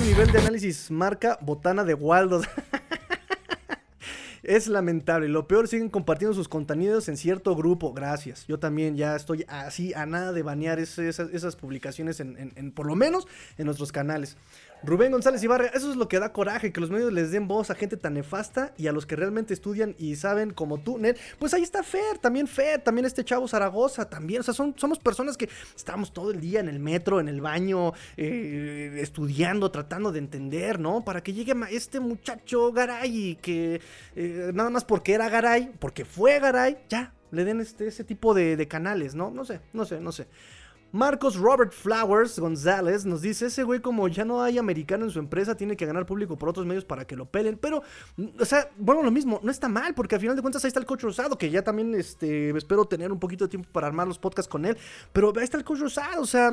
nivel de análisis marca botana de Waldo. es lamentable. Lo peor, siguen compartiendo sus contenidos en cierto grupo. Gracias. Yo también ya estoy así a nada de banear esas, publicaciones en, por lo menos en nuestros canales. Rubén González Ibarra, eso es lo que da coraje, que los medios les den voz a gente tan nefasta y a los que realmente estudian y saben como tú, Ned. Pues ahí está Fer, también Fer, también este chavo Zaragoza, también. O sea, son, somos personas que estamos todo el día en el metro, en el baño, eh, estudiando, tratando de entender, ¿no? Para que llegue este muchacho Garay que eh, nada más porque era Garay, porque fue Garay, ya, le den este, ese tipo de, de canales, ¿no? No sé, no sé, no sé. Marcos Robert Flowers González nos dice, ese güey como ya no hay americano en su empresa, tiene que ganar público por otros medios para que lo pelen. Pero, o sea, bueno, lo mismo, no está mal, porque al final de cuentas ahí está el coach Rosado, que ya también este, espero tener un poquito de tiempo para armar los podcasts con él. Pero ahí está el coach Rosado, o sea,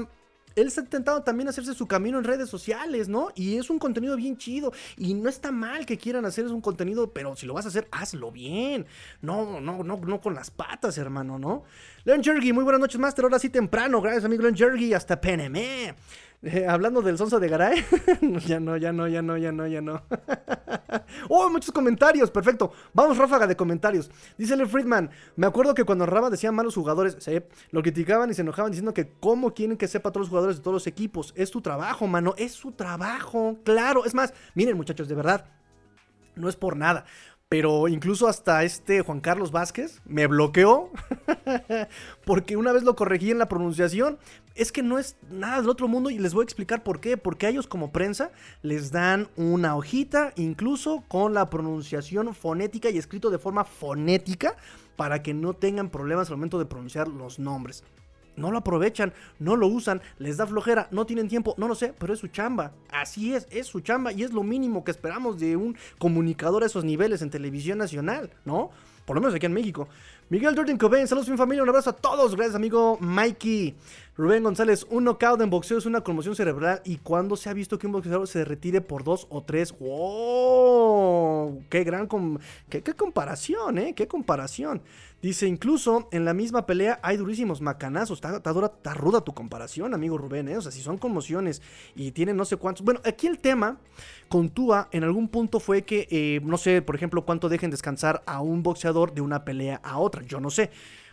él está intentando también hacerse su camino en redes sociales, ¿no? Y es un contenido bien chido. Y no está mal que quieran hacer un contenido, pero si lo vas a hacer, hazlo bien. No, no, no, no con las patas, hermano, ¿no? Leon Jergy, muy buenas noches, Master. Ahora sí temprano. Gracias, amigo Leon Jergy. Hasta PNM. Eh, hablando del sonso de Garay. ya no, ya no, ya no, ya no, ya no. oh, muchos comentarios. Perfecto. Vamos, ráfaga de comentarios. Dice Le Friedman. Me acuerdo que cuando Raba decía malos jugadores, lo criticaban y se enojaban diciendo que cómo quieren que sepa todos los jugadores de todos los equipos. Es tu trabajo, mano. Es su trabajo. Claro. Es más, miren, muchachos, de verdad. No es por nada. Pero incluso hasta este Juan Carlos Vázquez me bloqueó porque una vez lo corregí en la pronunciación. Es que no es nada del otro mundo y les voy a explicar por qué. Porque a ellos como prensa les dan una hojita incluso con la pronunciación fonética y escrito de forma fonética para que no tengan problemas al momento de pronunciar los nombres no lo aprovechan, no lo usan, les da flojera, no tienen tiempo, no lo sé, pero es su chamba. Así es, es su chamba y es lo mínimo que esperamos de un comunicador a esos niveles en televisión nacional, ¿no? Por lo menos aquí en México. Miguel Jordan Cobain, saludos mi familia, un abrazo a todos, gracias amigo Mikey. Rubén González, un knockout en boxeo es una conmoción cerebral y cuando se ha visto que un boxeador se retire por dos o tres, ¡wow! ¡Qué gran qué, comparación, eh! ¡Qué comparación! Dice, incluso en la misma pelea hay durísimos macanazos. Está, dura, está ruda tu comparación, amigo Rubén, ¿eh? O sea, si son conmociones y tienen no sé cuántos. Bueno, aquí el tema con Tua en algún punto fue que, eh, no sé, por ejemplo, cuánto dejen descansar a un boxeador de una pelea a otra. Yo no sé.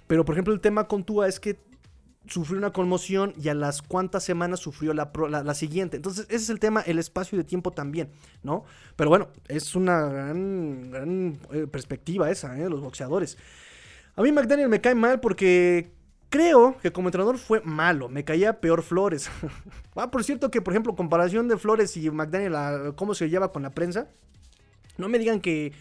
Pero, por ejemplo, el tema con Tua es que sufrió una conmoción y a las cuantas semanas sufrió la, la, siguiente. Entonces, ese es el tema, el espacio de tiempo también, ¿no? Pero bueno, es una gran, eh, perspectiva esa, ¿eh? Los boxeadores. A mí McDaniel me cae mal porque creo que como entrenador fue malo, me caía peor Flores. ah, por cierto que, por ejemplo, comparación de Flores y McDaniel, cómo se lleva con la prensa, no me digan que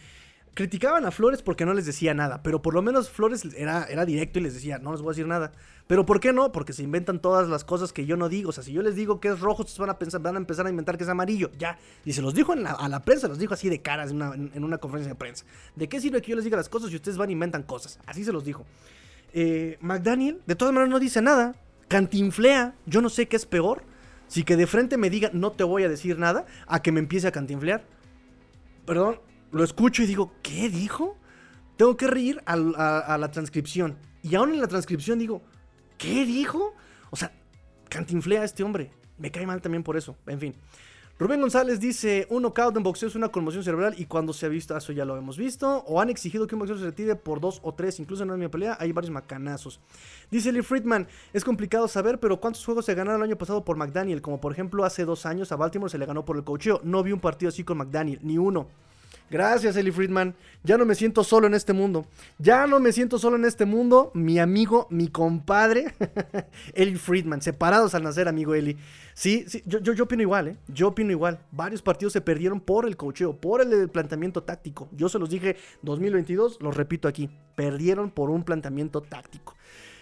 criticaban a Flores porque no les decía nada, pero por lo menos Flores era, era directo y les decía, no les voy a decir nada. Pero ¿por qué no? Porque se inventan todas las cosas que yo no digo. O sea, si yo les digo que es rojo, ustedes van a, pensar, van a empezar a inventar que es amarillo. Ya. Y se los dijo a la prensa, los dijo así de caras en una, en una, conferencia de prensa. ¿De qué sirve que yo les diga las cosas y ustedes van a inventan cosas? Así se los dijo. Eh, McDaniel, de todas maneras, no dice nada. Cantinflea. Yo no sé qué es peor. Si que de frente me diga no te voy a decir nada, a que me empiece a cantinflear. Perdón, lo escucho y digo, ¿qué dijo? Tengo que reír a, la transcripción. Y aún en la transcripción digo, ¿Qué dijo? O sea, cantinflea a este hombre. Me cae mal también por eso. En fin. Rubén González dice, un knockout en boxeo es una conmoción cerebral y cuando se ha visto, eso ya lo hemos visto, o han exigido que un boxeo se retire por dos o tres, incluso en la misma pelea hay varios macanazos. Dice Lee Friedman, es complicado saber, pero ¿cuántos juegos se ganaron el año pasado por McDaniel? Como por ejemplo hace dos años a Baltimore se le ganó por el cocheo, no vi un partido así con McDaniel, ni uno. Gracias, Eli Friedman. Ya no me siento solo en este mundo. Ya no me siento solo en este mundo. Mi amigo, mi compadre, Eli Friedman. Separados al nacer, amigo Eli. Sí, sí, yo, yo, opino igual, ¿eh? Yo opino igual. Varios partidos se perdieron por el cocheo, por el planteamiento táctico. Yo se los dije 2022, los repito aquí. Perdieron por un planteamiento táctico.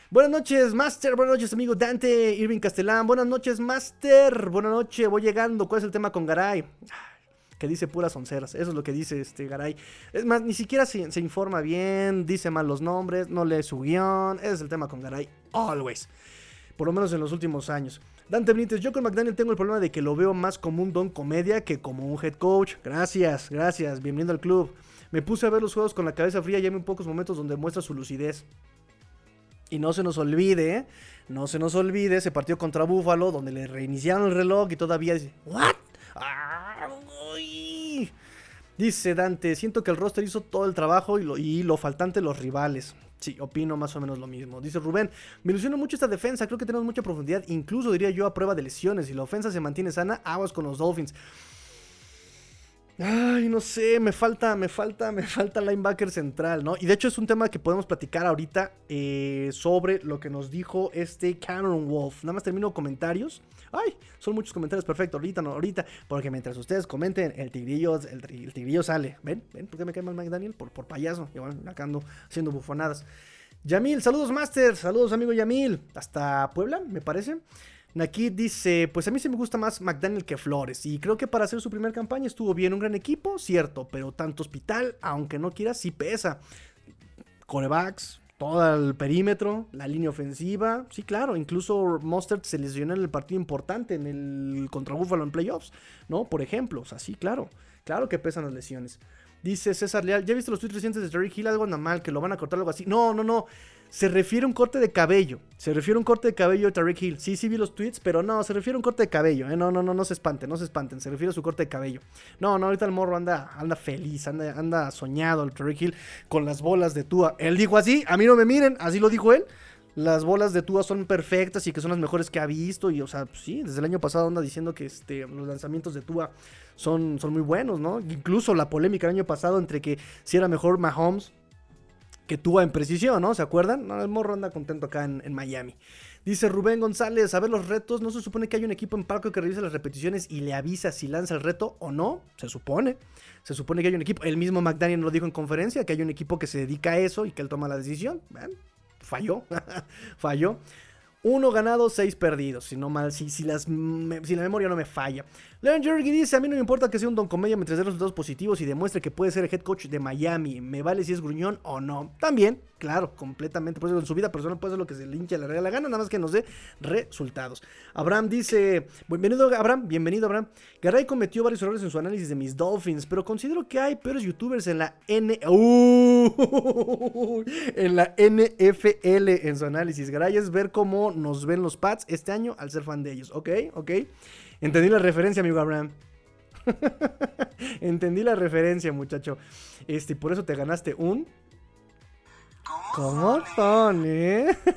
Buenas noches, Master. Buenas noches, amigo Dante Irving Castellán. Buenas noches, Master. Buenas noches, voy llegando. ¿Cuál es el tema con Garay? Que dice puras onceras. Eso es lo que dice este Garay. Es más, ni siquiera se, informa bien, dice mal los nombres, no lee su guion. Ese es el tema con Garay. Always. Por lo menos en los últimos años. Dante Benítez, yo con McDaniel tengo el problema de que lo veo más como un don comedia que como un head coach. Gracias, gracias, bienvenido al club. Me puse a ver los juegos con la cabeza fría y hay muy pocos momentos donde muestra su lucidez. Y no se nos olvide, no se nos olvide ese partido contra Buffalo donde le reiniciaron el reloj y todavía dice, ¿what? Dice Dante, siento que el roster hizo todo el trabajo y lo, y lo faltante los rivales. Sí, opino más o menos lo mismo. Dice Rubén, me ilusiona mucho esta defensa, creo que tenemos mucha profundidad, incluso diría yo a prueba de lesiones. Si la ofensa se mantiene sana, aguas con los Dolphins. Ay, no sé, me falta, me falta, me falta linebacker central, ¿no? Y de hecho es un tema que podemos platicar ahorita eh, sobre lo que nos dijo este Cameron Wolf. Nada más termino comentarios. Ay, son muchos comentarios, perfecto, ahorita no, ahorita, porque mientras ustedes comenten, el tigrillo, el, tigrillo sale. ¿Ven? ¿Ven por qué me cae mal Daniel? Por, por payaso, igual acá ando haciendo bufonadas. Yamil, saludos Master, saludos amigo Yamil, hasta Puebla, me parece. Nakid dice, pues a mí se me gusta más McDaniel que Flores y creo que para hacer su primera campaña estuvo bien, un gran equipo, cierto, pero tanto hospital, aunque no quiera, sí pesa. Corebacks, todo el perímetro, la línea ofensiva, sí claro, incluso Mustard se lesionó en el partido importante, en el contra Buffalo en playoffs, ¿no? Por ejemplo, o sea, sí, claro, claro que pesan las lesiones. Dice César Leal, ¿ya viste los tweets recientes de Terry Hill? Algo anda mal, que lo van a cortar algo así. No, no, no se refiere a un corte de cabello. Se refiere a un corte de cabello de Tariq Hill. Sí, sí vi los tweets, pero no, se refiere a un corte de cabello. ¿eh? No, no, no, no se espanten, no se espanten. Se refiere a su corte de cabello. No, no, ahorita el morro anda, anda feliz, anda, anda soñado el Tariq Hill con las bolas de Tua. Él dijo así, a mí no me miren, así lo dijo él. Las bolas de Tua son perfectas y que son las mejores que ha visto. Y, o sea, sí, desde el año pasado anda diciendo que este, los lanzamientos de Tua son, son muy buenos, ¿no? Incluso la polémica el año pasado entre que si era mejor Mahomes que tuvo en precisión, ¿no? ¿Se acuerdan? el morro anda contento acá en, Miami. Dice Rubén González, a ver los retos, ¿no se supone que hay un equipo en parque que revisa las repeticiones y le avisa si lanza el reto o no? Se supone. Se supone que hay un equipo. El mismo McDaniel lo dijo en conferencia, que hay un equipo que se dedica a eso y que él toma la decisión. Falló. Falló. Uno ganado, seis perdidos. Si, no mal, si, si, las, si la memoria no me falla. Leon Jergy dice: A mí no me importa que sea un don comedia mientras dé resultados positivos y demuestre que puede ser el head coach de Miami. Me vale si es gruñón o no. También, claro, completamente. Por eso en su vida personal puede hacer lo que se le hincha la regla la gana, nada más que nos dé resultados. Abraham dice: Bienvenido, Abraham. Bienvenido, Abraham. Garay cometió varios errores en su análisis de mis Dolphins, pero considero que hay peores youtubers en la N. En la NFL en su análisis. Garay es ver cómo nos ven los Pats este año al ser fan de ellos. Ok, ok. Entendí la referencia, amigo Abraham. Entendí la referencia, muchacho. Este, por eso te ganaste un. ¿Cómo son, eh?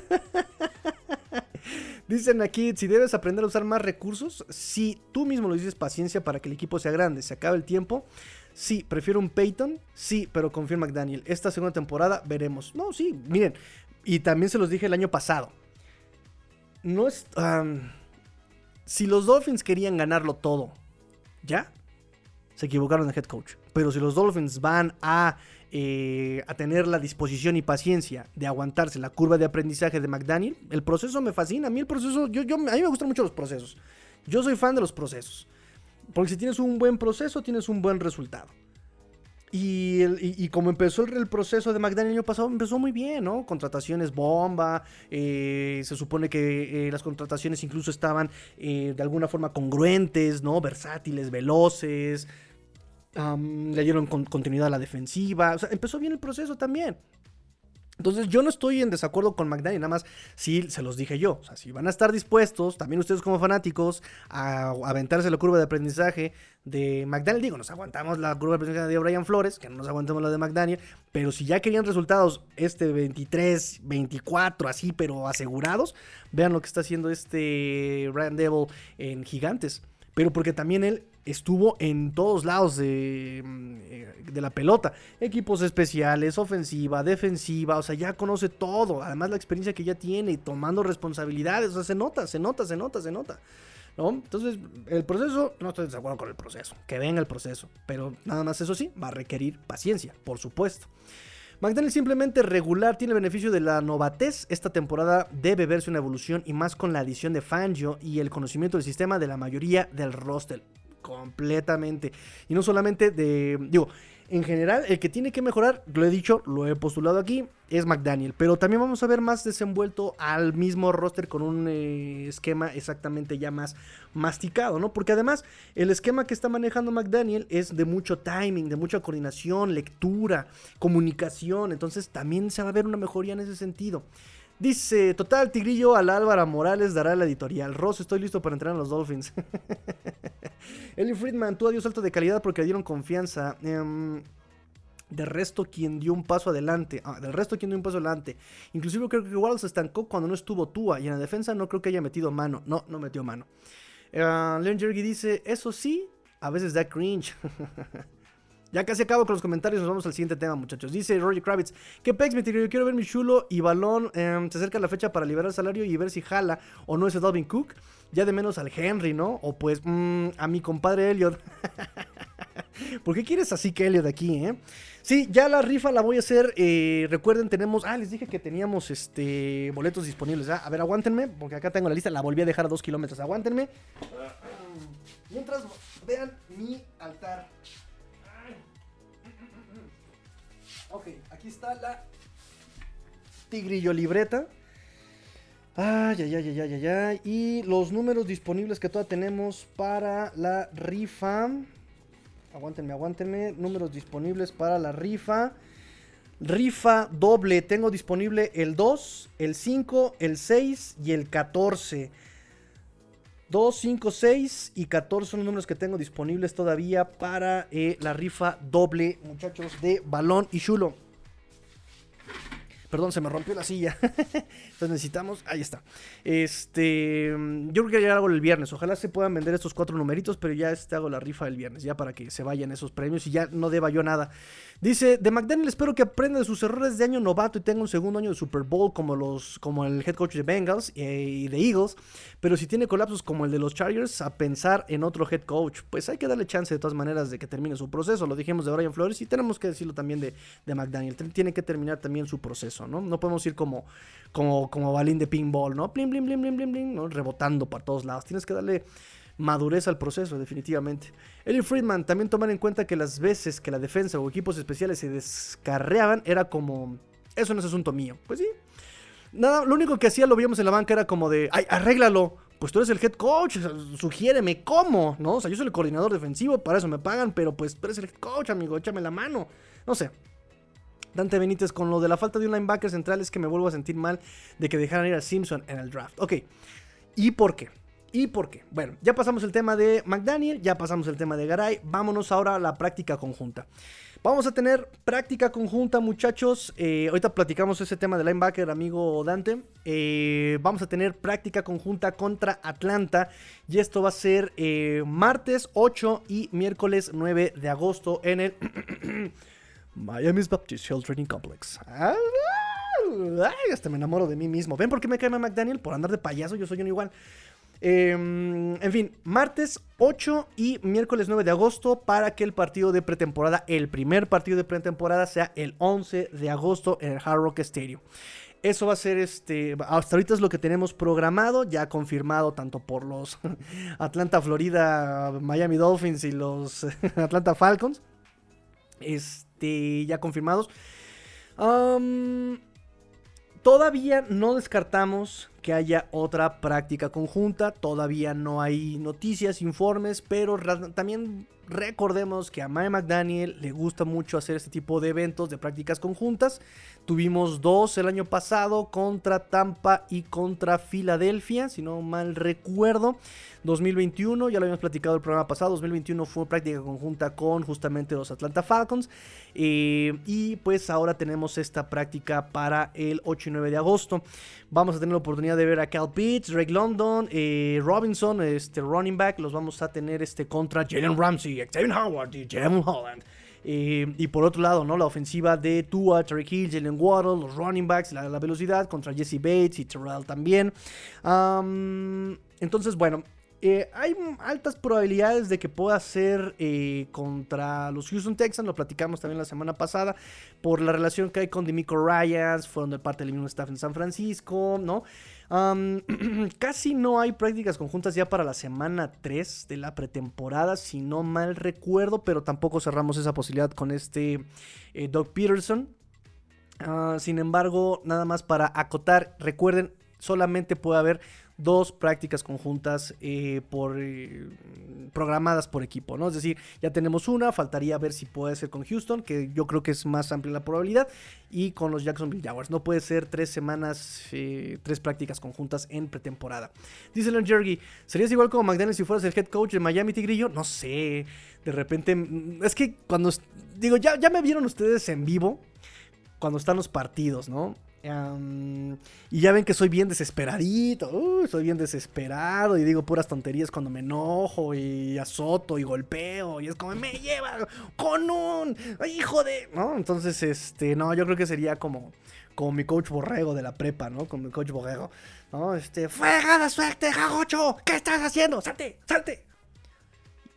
Dicen aquí, si debes aprender a usar más recursos, si tú mismo lo dices paciencia para que el equipo sea grande, se acabe el tiempo. Sí, prefiero un Peyton, sí, pero confío en McDaniel. Esta segunda temporada veremos. No, sí, miren, y también se los dije el año pasado. No es si los Dolphins querían ganarlo todo, ¿ya? Se equivocaron de head coach. Pero si los Dolphins van a, eh, a tener la disposición y paciencia de aguantarse la curva de aprendizaje de McDaniel, el proceso me fascina. A mí el proceso, yo, a mí me gustan mucho los procesos. Yo soy fan de los procesos. Porque si tienes un buen proceso, tienes un buen resultado. Y, como empezó el, proceso de McDaniel el año pasado, empezó muy bien, ¿no? Contrataciones bomba, eh, se supone que eh, las contrataciones incluso estaban eh, de alguna forma congruentes, ¿no? Versátiles, veloces, le dieron continuidad a la defensiva, o sea, empezó bien el proceso también. Entonces yo no estoy en desacuerdo con McDaniel, nada más si se los dije yo. O sea, si van a estar dispuestos, también ustedes como fanáticos, a aventarse la curva de aprendizaje de McDaniel, digo, nos aguantamos la curva de aprendizaje de Brian Flores, que no nos aguantemos la de McDaniel, pero si ya querían resultados este 23, 24, así, pero asegurados, vean lo que está haciendo este Brian Devil en Gigantes. Pero porque también él estuvo en todos lados de, mm, eh, de, la pelota. Equipos especiales, ofensiva, defensiva, o sea, ya conoce todo. Además la experiencia que ya tiene, tomando responsabilidades, o sea, se nota, se nota, se nota, se nota. ¿No? Entonces, el proceso, no estoy de acuerdo con el proceso, que venga el proceso, pero nada más eso sí, va a requerir paciencia, por supuesto. McDaniel simplemente regular tiene beneficio de la novatez. Esta temporada debe verse una evolución y más con la adición de Fangio y el conocimiento del sistema de la mayoría del roster completamente. Y no solamente de, digo, en general, el que tiene que mejorar, lo he dicho, lo he postulado aquí, es McDaniel. Pero también vamos a ver más desenvuelto al mismo roster con un eh, esquema exactamente ya más masticado, ¿no? Porque además, el esquema que está manejando McDaniel es de mucho timing, de mucha coordinación, lectura, comunicación. Entonces también se va a ver una mejoría en ese sentido. Dice, total, Tigrillo al Álvaro Morales dará la editorial. Ross, estoy listo para entrenar a los Dolphins. Eli Friedman, tú adiós salto de calidad porque dieron confianza. Em, de resto, quien dio un paso adelante. Ah, del resto, quien dio un paso adelante. Inclusive creo que igual se estancó cuando no estuvo Tua. Y en la defensa no creo que haya metido mano. No, no metió mano. Uh, Leon Jergy dice, eso sí, a veces da cringe. Ya casi acabo con los comentarios, nos vamos al siguiente tema, muchachos. Dice Roger Kravitz, ¿qué pex, mi Yo quiero ver mi chulo y balón. Em, se acerca la fecha para liberar el salario y ver si jala o no ese Dalvin Cook. Ya de menos al Henry, ¿no? O pues mm, a mi compadre Elliot. ¿Por qué quieres así que Elliot aquí, eh? Sí, ya la rifa la voy a hacer. Eh, recuerden, tenemos. Ah, les dije que teníamos este boletos disponibles. A ver, aguántenme, porque acá tengo la lista. La volví a dejar a dos kilómetros. Aguántenme. Mientras vean mi altar. Ok, aquí está la tigrillo libreta. Ay, ay, ay, ay, ay, ay. Y los números disponibles que todavía tenemos para la rifa. Aguántenme, aguántenme. Números disponibles para la rifa. Rifa doble. Tengo disponible el 2, el 5, el 6 y el 14. 2, 5, 6 y 14 son los números que tengo disponibles todavía para eh, la rifa doble, muchachos, de balón y chulo. Perdón, se me rompió la silla. Entonces necesitamos. Ahí está. Este. Yo creo que ya hago el viernes. Ojalá se puedan vender estos cuatro numeritos. Pero ya este hago la rifa el viernes. Ya para que se vayan esos premios. Y ya no deba yo nada. Dice, de McDaniel espero que aprenda de sus errores de año novato y tenga un segundo año de Super Bowl como, los, como el head coach de Bengals eh, y de Eagles. Pero si tiene colapsos como el de los Chargers, a pensar en otro head coach. Pues hay que darle chance de todas maneras de que termine su proceso. Lo dijimos de Brian Flores y tenemos que decirlo también de, de McDaniel. Tiene que terminar también su proceso. eso, ¿no? No podemos ir como, como, como balín de pinball, ¿no? Blim, blim, blim, blim, blim, blim, ¿no? Rebotando por todos lados. Tienes que darle madurez al proceso, definitivamente. Eli Friedman también tomar en cuenta que las veces que la defensa o equipos especiales se descarreaban era como, eso no es asunto mío. Pues sí. Nada, lo único que hacía, lo vimos en la banca, era como de, ay, arréglalo. Pues tú eres el head coach, sugiéreme cómo, ¿no? O sea, yo soy el coordinador defensivo, para eso me pagan, pero pues tú eres el head coach, amigo, échame la mano. No sé. Dante Benítez, con lo de la falta de un linebacker central es que me vuelvo a sentir mal de que dejaran ir a Simpson en el draft. Ok. ¿Y por qué? ¿Y por qué? Bueno, ya pasamos el tema de McDaniel, ya pasamos el tema de Garay, vámonos ahora a la práctica conjunta. Vamos a tener práctica conjunta, muchachos. Eh, ahorita platicamos ese tema de linebacker, amigo Dante. Eh, vamos a tener práctica conjunta contra Atlanta. Y esto va a ser eh, martes 8 y miércoles 9 de agosto en el Miami's Baptist Hill Training Complex. Ay, hasta me enamoro de mí mismo. ¿Ven por qué me cae McDaniel? Por andar de payaso, yo soy un igual. Em, en fin, martes 8 y miércoles 9 de agosto para que el partido de pretemporada, el primer partido de pretemporada sea el 11 de agosto en el Hard Rock Stadium. Eso va a ser este. Hasta ahorita es lo que tenemos programado, ya confirmado tanto por los Atlanta, Florida, Miami Dolphins y los Atlanta Falcons. Este, ya confirmados. todavía no descartamos que haya otra práctica conjunta. Todavía no hay noticias, informes, pero también recordemos que a Mike McDaniel le gusta mucho hacer este tipo de eventos de prácticas conjuntas. Tuvimos dos el año pasado contra Tampa y contra Filadelfia, si no mal recuerdo. 2021, ya lo habíamos platicado el programa pasado, 2021 fue práctica conjunta con justamente los Atlanta Falcons. Eh, y pues ahora tenemos esta práctica para el 8 y 9 de agosto. Vamos a tener la oportunidad de ver a Cal Pitts, Drake London, eh, Robinson, este running back. Los vamos a tener este contra Jalen Ramsey, Xavier Howard y Jalen Holland. Eh, y por otro lado, ¿no? La ofensiva de Tua, Terry Hill, Jalen Waddle, los running backs, la, velocidad contra Jesse Bates y Terrell también. entonces, bueno, eh, hay altas probabilidades de que pueda ser eh, contra los Houston Texans, lo platicamos también la semana pasada, por la relación que hay con Demico Ryans, fueron de parte del mismo staff en San Francisco, ¿no? casi no hay prácticas conjuntas ya para la semana 3 de la pretemporada, si no mal recuerdo, pero tampoco cerramos esa posibilidad con este eh, Doug Peterson. Ah, sin embargo, nada más para acotar, recuerden, solamente puede haber dos prácticas conjuntas eh, por, eh, programadas por equipo, ¿no? Es decir, ya tenemos una, faltaría ver si puede ser con Houston, que yo creo que es más amplia la probabilidad, y con los Jacksonville Jaguars. No puede ser tres semanas, eh, tres prácticas conjuntas en pretemporada. Dice Len Jergy, ¿serías igual como McDaniel si fueras el head coach de Miami Tigrillo? No sé, de repente, mm, es que cuando, digo, ya, ya me vieron ustedes en vivo, cuando están los partidos, ¿no? Y ya ven que soy bien desesperadito, soy bien desesperado y digo puras tonterías cuando me enojo y azoto y golpeo y es como me lleva con un hijo de, ¿no? Entonces, este, no, yo creo que sería como, como mi coach borrego de la prepa, ¿no? Como mi coach borrego, ¿no? Este, ¡fuega suerte, jagocho! ¿Qué estás haciendo? ¡Salte, salte!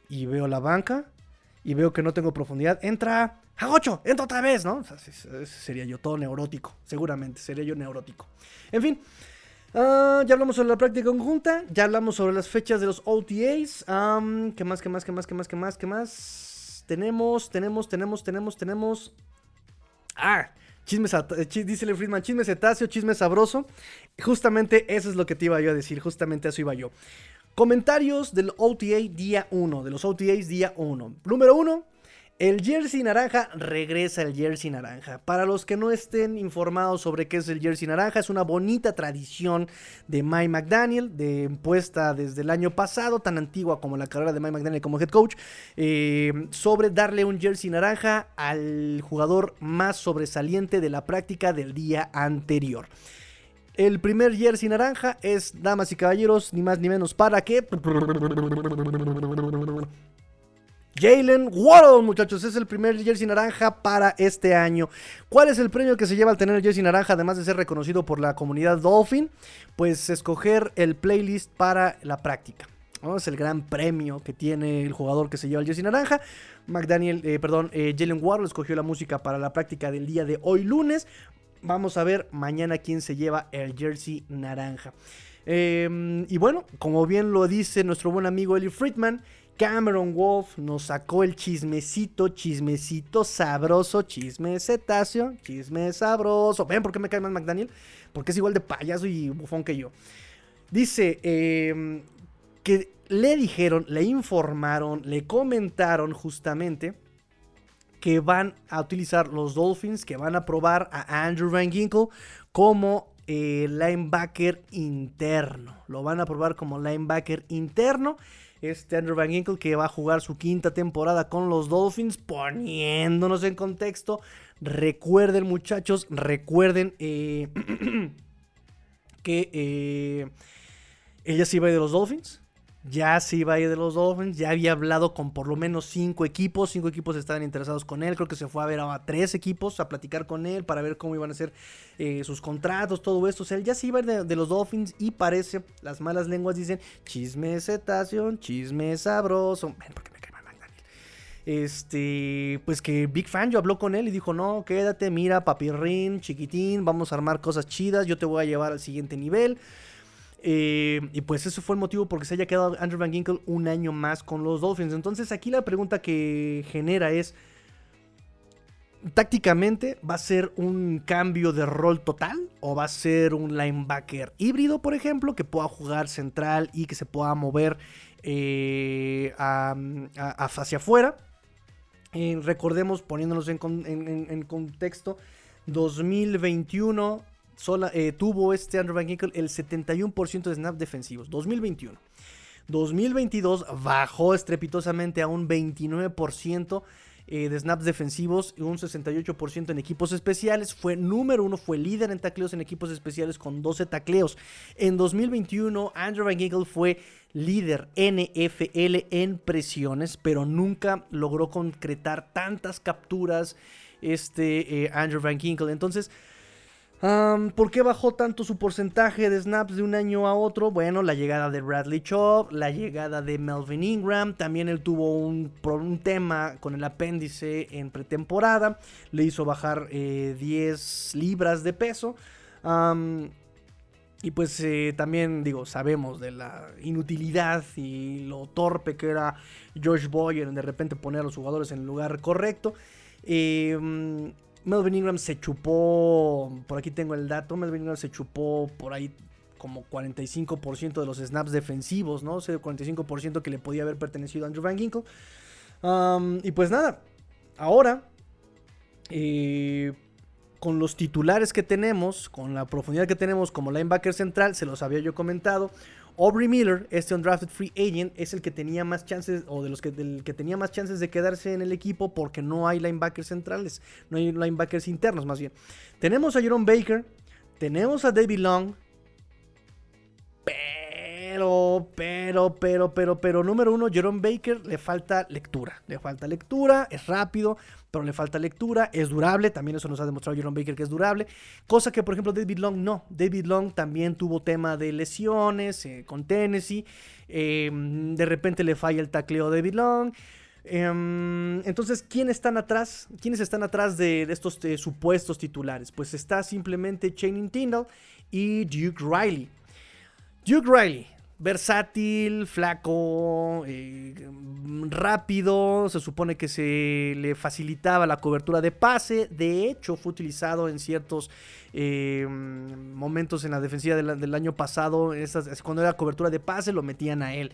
Y veo la banca y veo que no tengo profundidad. Entra Jagocho, entra otra vez, ¿no? sería yo todo neurótico, seguramente, sería yo neurótico. En fin, ah, ya hablamos sobre la práctica conjunta, ya hablamos sobre las fechas de los OTAs. ¿Qué más, qué más, qué más, qué más, qué más, qué más? Tenemos, tenemos, tenemos, tenemos, tenemos... Ah, chisme, eh, dice Friedman, chisme cetáceo, chisme sabroso. Justamente eso es lo que te iba yo a decir, justamente eso iba yo. Comentarios del OTA día 1, de los OTAs día 1. Número 1, el jersey naranja regresa el jersey naranja. Para los que no estén informados sobre qué es el jersey naranja, es una bonita tradición de Mike McDaniel, de impuesta desde el año pasado, tan antigua como la carrera de Mike McDaniel como head coach, eh, sobre darle un jersey naranja al jugador más sobresaliente de la práctica del día anterior. El primer jersey naranja es, damas y caballeros, ni más ni menos para que... Jalen Waddle, muchachos, es el primer jersey naranja para este año. ¿Cuál es el premio que se lleva al tener el jersey naranja, además de ser reconocido por la comunidad Dolphin? Pues escoger el playlist para la práctica. Es el gran premio que tiene el jugador que se lleva el jersey naranja. McDaniel, eh, perdón, eh, Jalen Waddle escogió la música para la práctica del día de hoy lunes. vamos a ver mañana quién se lleva el jersey naranja. Em, y bueno, como bien lo dice nuestro buen amigo Eli Friedman, Cameron Wolf nos sacó el chismecito, chismecito sabroso, chisme cetáceo, chisme sabroso. ¿Ven por qué me cae más McDaniel? Porque es igual de payaso y bufón que yo. Dice em, que le dijeron, le informaron, le comentaron justamente que van a utilizar los Dolphins, que van a probar a Andrew Van Ginkle como eh, linebacker interno. Lo van a probar como linebacker interno. Este Andrew Van Ginkle que va a jugar su quinta temporada con los Dolphins, poniéndonos en contexto. Recuerden, muchachos, recuerden eh, que eh, ella se iba de los Dolphins ya se iba a ir de los Dolphins, ya había hablado con por lo menos cinco equipos, cinco equipos estaban interesados con él, creo que se fue a ver a tres equipos a platicar con él para ver cómo iban a ser eh, sus contratos, todo esto, o sea, él ya se iba a ir de, los Dolphins y parece, las malas lenguas dicen, chisme cetáceo, chisme sabroso, ven, porque me cae mal. Este, pues que Big Fan yo habló con él y dijo, no, quédate, mira, papirrín, chiquitín, vamos a armar cosas chidas, yo te voy a llevar al siguiente nivel. Eh, y pues eso fue el motivo por que se haya quedado Andrew Van Ginkle un año más con los Dolphins. Entonces aquí la pregunta que genera es, tácticamente va a ser un cambio de rol total o va a ser un linebacker híbrido, por ejemplo, que pueda jugar central y que se pueda mover eh, hacia afuera. Eh, recordemos, poniéndonos en contexto, 2021 eh, tuvo este Andrew Van Ginkle el 71% de snaps defensivos. 2021. 2022 bajó estrepitosamente a un 29% eh, de snaps defensivos y un 68% en equipos especiales. Fue número uno, fue líder en tacleos en equipos especiales con 12 tacleos. En 2021, Andrew Van Ginkle fue líder NFL en presiones, pero nunca logró concretar tantas capturas este eh, Andrew Van Ginkle. Entonces, ¿Por qué bajó tanto su porcentaje de snaps de un año a otro? Bueno, la llegada de Bradley Chubb, la llegada de Melvin Ingram, también él tuvo un, un tema con el apéndice en pretemporada, le hizo bajar 10 eh, libras de peso. y pues eh, también digo, sabemos de la inutilidad y lo torpe que era George Boyer en de repente poner a los jugadores en el lugar correcto. Eh, Melvin Ingram se chupó, por aquí tengo el dato, Melvin Ingram se chupó por ahí como 45% de los snaps defensivos, ¿no? O sea, 45% que le podía haber pertenecido a Andrew Van Ginkle. y pues nada, ahora, eh, con los titulares que tenemos, con la profundidad que tenemos como linebacker central, se los había yo comentado, Aubrey Miller, este undrafted free agent, es el que tenía más chances, o de los que, que tenía más chances de quedarse en el equipo porque no hay linebackers centrales, no hay linebackers internos más bien. Tenemos a Jerome Baker, tenemos a David Long, pero, pero, pero, pero, pero, número uno, Jerome Baker le falta lectura. Le falta lectura, es rápido, pero le falta lectura, es durable. También eso nos ha demostrado Jerome Baker que es durable. Cosa que, por ejemplo, David Long no. David Long también tuvo tema de lesiones eh, con Tennessee. Em, de repente le falla el tacleo a David Long. Em, entonces, ¿quiénes están atrás? ¿Quiénes están atrás de, estos supuestos titulares? Pues está simplemente Channing Tyndall y Duke Riley. Duke Riley, versátil, flaco, eh, rápido, se supone que se le facilitaba la cobertura de pase, de hecho fue utilizado en ciertos eh, momentos en la defensiva del, año pasado, cuando era cobertura de pase lo metían a él.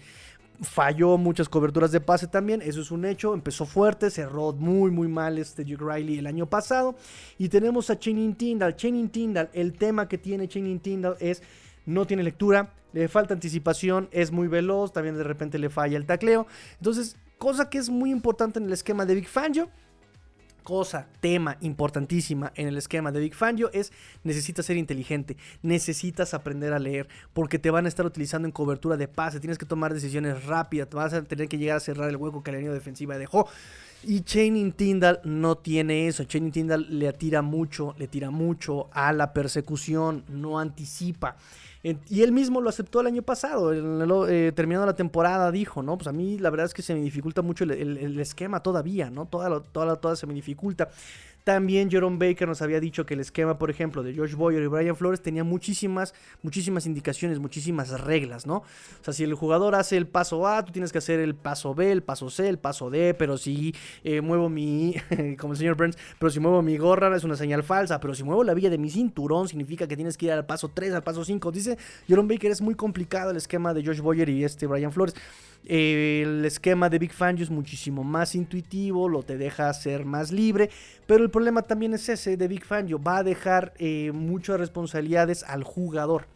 Falló muchas coberturas de pase también, eso es un hecho. Empezó fuerte, cerró muy, muy mal este Duke Riley el año pasado. Y tenemos a Channing Tyndall. Channing Tyndall, el tema que tiene Channing Tyndall es no tiene lectura, le falta anticipación, es muy veloz, también de repente le falla el tacleo. Entonces, cosa que es muy importante en el esquema de Big Fangio. Cosa, tema importantísima en el esquema de Big Fangio es necesitas ser inteligente, necesitas aprender a leer, porque te van a estar utilizando en cobertura de pase, tienes que tomar decisiones rápidas, vas a tener que llegar a cerrar el hueco que la línea defensiva dejó. Y Channing Tyndall no tiene eso. Channing Tyndall le tira mucho, le tira mucho a la persecución, no anticipa. Y él mismo lo aceptó el año pasado, eh, terminando la temporada, dijo, ¿no? Pues a mí la verdad es que se me dificulta mucho el, esquema todavía, ¿no? Toda, toda, toda se me dificulta. También Jerome Baker nos había dicho que el esquema, por ejemplo, de George Boyer y Brian Flores tenía muchísimas, muchísimas indicaciones, muchísimas reglas, ¿no? O sea, si el jugador hace el paso A, tú tienes que hacer el paso B, el paso C, el paso D, pero si eh, muevo mi, como el señor Burns, pero si muevo mi gorra es una señal falsa, pero si muevo la villa de mi cinturón significa que tienes que ir al paso 3, al paso 5. Dice Jerome Baker, es muy complicado el esquema de George Boyer y este Brian Flores. el esquema de Big Fangio es muchísimo más intuitivo, lo te deja ser más libre, pero el problema también es ese de Big Fangio, va a dejar eh, muchas responsabilidades al jugador.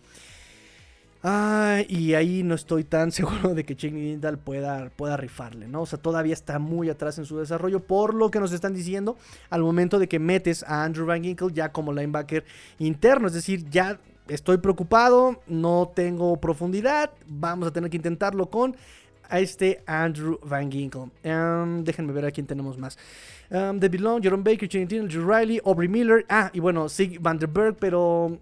Ah, y ahí no estoy tan seguro de que Cheney Dindal pueda, pueda rifarle, ¿no? O sea, todavía está muy atrás en su desarrollo, por lo que nos están diciendo al momento de que metes a Andrew Van Ginkle ya como linebacker interno, es decir, ya estoy preocupado, no tengo profundidad, vamos a tener que intentarlo con a este Andrew Van Ginkle. Um, déjenme ver a quién tenemos más. Um, David Long, Jerome Baker, Dindal, Drew Riley, Aubrey Miller, ah, y bueno, Sig Vanderberg, pero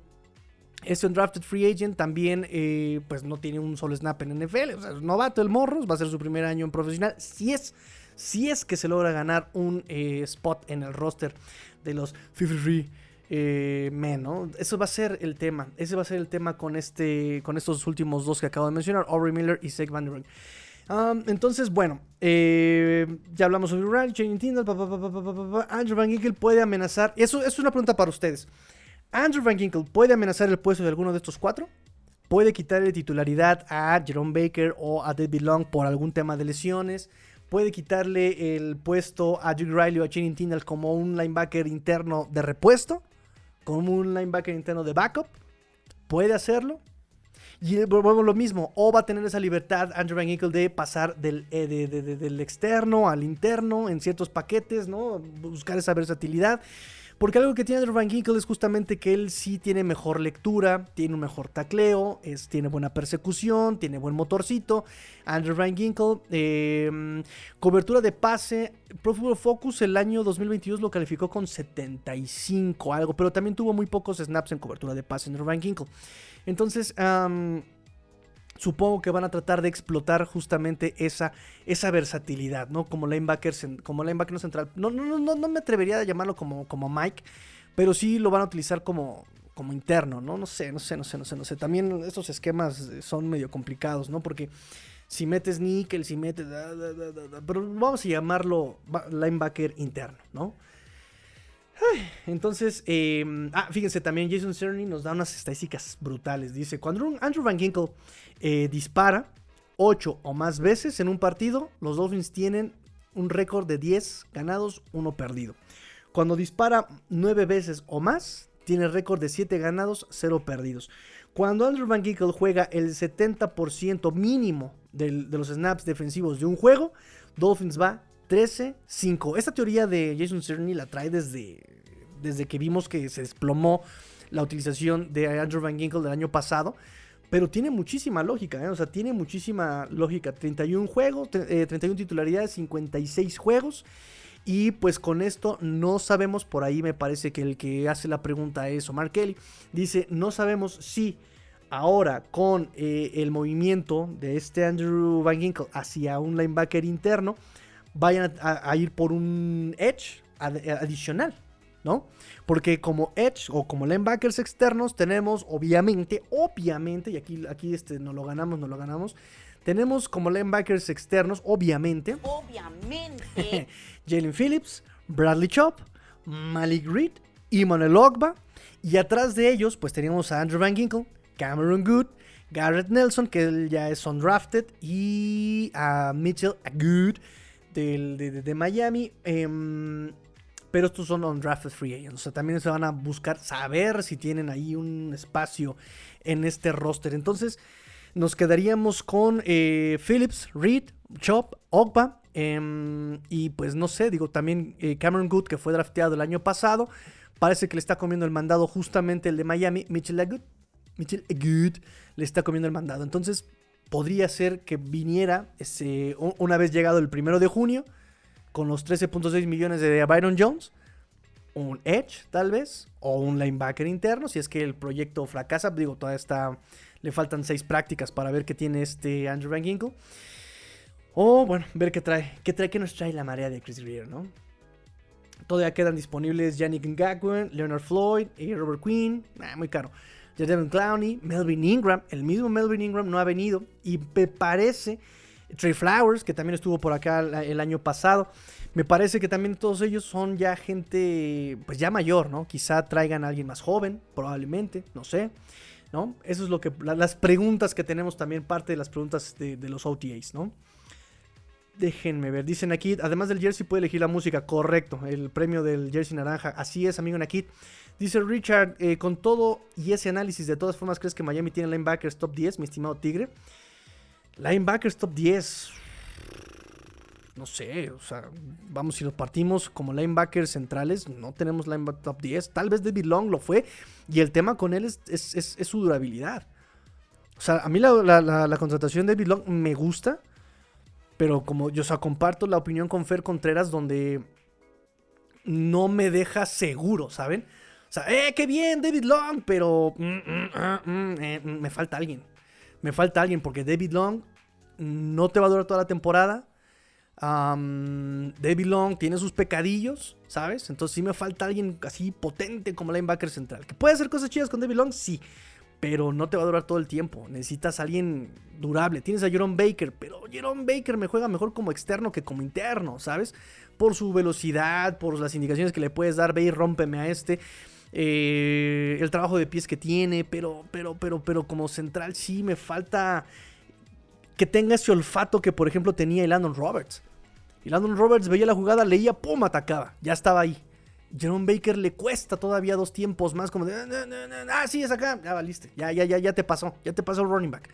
este undrafted free agent también, eh, pues no tiene un solo snap en NFL. O sea, es novato el Morros, va a ser su primer año en profesional. Si es, si es que se logra ganar un eh, spot en el roster de los 53 eh, men, ¿no? Eso va a ser el tema. Ese va a ser el tema con, este, con estos últimos dos que acabo de mencionar, Aubrey Miller y Zach Vanderberg. Entonces, bueno, ya hablamos sobre Ryan, Jane Tindall, Andrew Van Ginkle puede amenazar. Eso, eso es una pregunta para ustedes. Andrew Van Ginkle puede amenazar el puesto de alguno de estos cuatro. Puede quitarle titularidad a Jerome Baker o a David Long por algún tema de lesiones. Puede quitarle el puesto a Duke Riley o a Channing Tindall como un linebacker interno de repuesto. Como un linebacker interno de backup. Puede hacerlo. Y volvemos lo mismo. O va a tener esa libertad Andrew Van Ginkle de pasar del, eh, del externo al interno en ciertos paquetes, ¿no? Buscar esa versatilidad. Porque algo que tiene Andrew Van Ginkle es justamente que él sí tiene mejor lectura, tiene un mejor tacleo, es, tiene buena persecución, tiene buen motorcito. Andrew Van Ginkle, em, cobertura de pase. Pro Football Focus el año 2022 lo calificó con 75 algo, pero también tuvo muy pocos snaps en cobertura de pase Andrew Van Ginkle. Entonces, supongo que van a tratar de explotar justamente esa, esa versatilidad, ¿no? Como linebacker, como linebacker central. No, no, no, no me atrevería a llamarlo como, como Mike, pero sí lo van a utilizar como, como interno, ¿no? No sé, no sé, no sé, no sé, no sé. También estos esquemas son medio complicados, ¿no? Porque si metes níquel, si metes... pero vamos a llamarlo linebacker interno, ¿no? Entonces, em, ah, fíjense, también Jason Cerny nos da unas estadísticas brutales. Dice, cuando Andrew Van Ginkle eh, dispara 8 o más veces en un partido, los Dolphins tienen un récord de 10 ganados, 1 perdido. Cuando dispara 9 veces o más, tiene récord de 7 ganados, 0 perdidos. Cuando Andrew Van Ginkle juega el 70% mínimo de los snaps defensivos de un juego, Dolphins va 13-5. Esta teoría de Jason Cerny la trae desde, desde que vimos que se desplomó la utilización de Andrew Van Ginkle del año pasado. Pero tiene muchísima lógica, ¿eh? o sea, tiene muchísima lógica. 31 juegos, 31 eh, titularidades, 56 juegos. Y pues con esto no sabemos, por ahí me parece que el que hace la pregunta es Omar Kelly. Dice, no sabemos si ahora con eh, el movimiento de este Andrew Van Ginkle hacia un linebacker interno, vayan a, ir por un edge adicional, ¿no? Porque como edge o como linebackers externos tenemos obviamente, obviamente, y aquí, aquí este, no lo ganamos, no lo ganamos, tenemos como linebackers externos, obviamente, obviamente, Jalen Phillips, Bradley Chop, Malik Reed, Manuel Ogba, y atrás de ellos pues tenemos a Andrew Van Ginkle, Cameron Good, Garrett Nelson, que él ya es undrafted, y a Mitchell Good de, Miami. Em, pero estos son undrafted free agents. O sea, también se van a buscar saber si tienen ahí un espacio en este roster. Entonces, nos quedaríamos con eh, Phillips, Reed, Chop, Ogba. Em, y pues no sé, digo, también eh, Cameron Good, que fue drafteado el año pasado. Parece que le está comiendo el mandado justamente el de Miami, Mitchell Agut. Mitchell Agut le está comiendo el mandado. Entonces, podría ser que viniera una vez llegado el primero de junio con los 13.6 millones de Byron Jones, un edge tal vez, o un linebacker interno, si es que el proyecto fracasa, digo, todavía está, le faltan seis prácticas para ver qué tiene este Andrew Van Ginkle. O bueno, ver qué trae, qué trae, qué nos trae la marea de Chris Greer, ¿no? Todavía quedan disponibles Yannick Ngakwe, Leonard Floyd y Robert Quinn. Ah, muy caro. Jadavion Clowney, Melvin Ingram. El mismo Melvin Ingram no ha venido. Y me parece. Trey Flowers, que también estuvo por acá el año pasado. Me parece que también todos ellos son ya gente, pues ya mayor, ¿no? Quizá traigan a alguien más joven, probablemente, no sé. ¿No? Eso es lo que. las preguntas que tenemos también, parte de las preguntas de, de los OTAs, ¿no? Déjenme ver. Dicen aquí, además del jersey puede elegir la música. Correcto. El premio del jersey naranja. Así es, amigo Nakit. Dice Richard, eh, con todo y ese análisis, de todas formas, ¿crees que Miami tiene linebackers top 10, mi estimado Tigre? Linebackers top 10. No sé, o sea, vamos, si los partimos como linebackers centrales, no tenemos linebacker top 10. Tal vez David Long lo fue. Y el tema con él es, es, su durabilidad. O sea, a mí la, la contratación de David Long me gusta. Pero como yo, o sea, comparto la opinión con Fer Contreras donde no me deja seguro, ¿saben? ¡Eh, qué bien, David Long! Pero mm, mm, ah, mm, eh, me falta alguien. Me falta alguien porque David Long no te va a durar toda la temporada. David Long tiene sus pecadillos, ¿sabes? Entonces sí me falta alguien así potente como linebacker central. ¿Que puede hacer cosas chidas con David Long? Sí pero no te va a durar todo el tiempo. Necesitas a alguien durable. Tienes a Jerome Baker, pero Jerome Baker me juega mejor como externo que como interno, ¿sabes? Por su velocidad, por las indicaciones que le puedes dar, ve y rómpeme a este. Eh, el trabajo de pies que tiene, pero, pero, pero, pero como central sí me falta que tenga ese olfato que, por ejemplo, tenía el Landon Roberts. Y Landon Roberts veía la jugada, leía, pum, atacaba. Ya estaba ahí. Jerome Baker le cuesta todavía dos tiempos más, como de, ah, sí, es acá, ya valiste, ya, ya, ya, ya te pasó, ya te pasó el running back.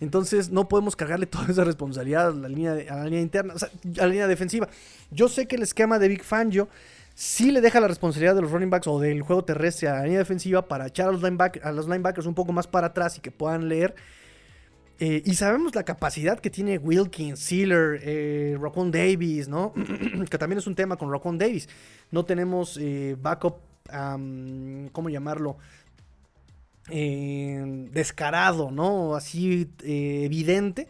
Entonces no podemos cargarle toda esa responsabilidad a la línea, a la línea interna, o sea, a la línea defensiva. Yo sé que el esquema de Big Fangio sí le deja la responsabilidad de los running backs o del juego terrestre a la línea defensiva para echar a los, a los linebackers un poco más para atrás y que puedan leer eh, y sabemos la capacidad que tiene Wilkins, Sealer, eh, Davis, ¿no? que también es un tema con Rocon Davis. No tenemos eh, backup, ¿cómo llamarlo? Eh, descarado, ¿no? Así evidente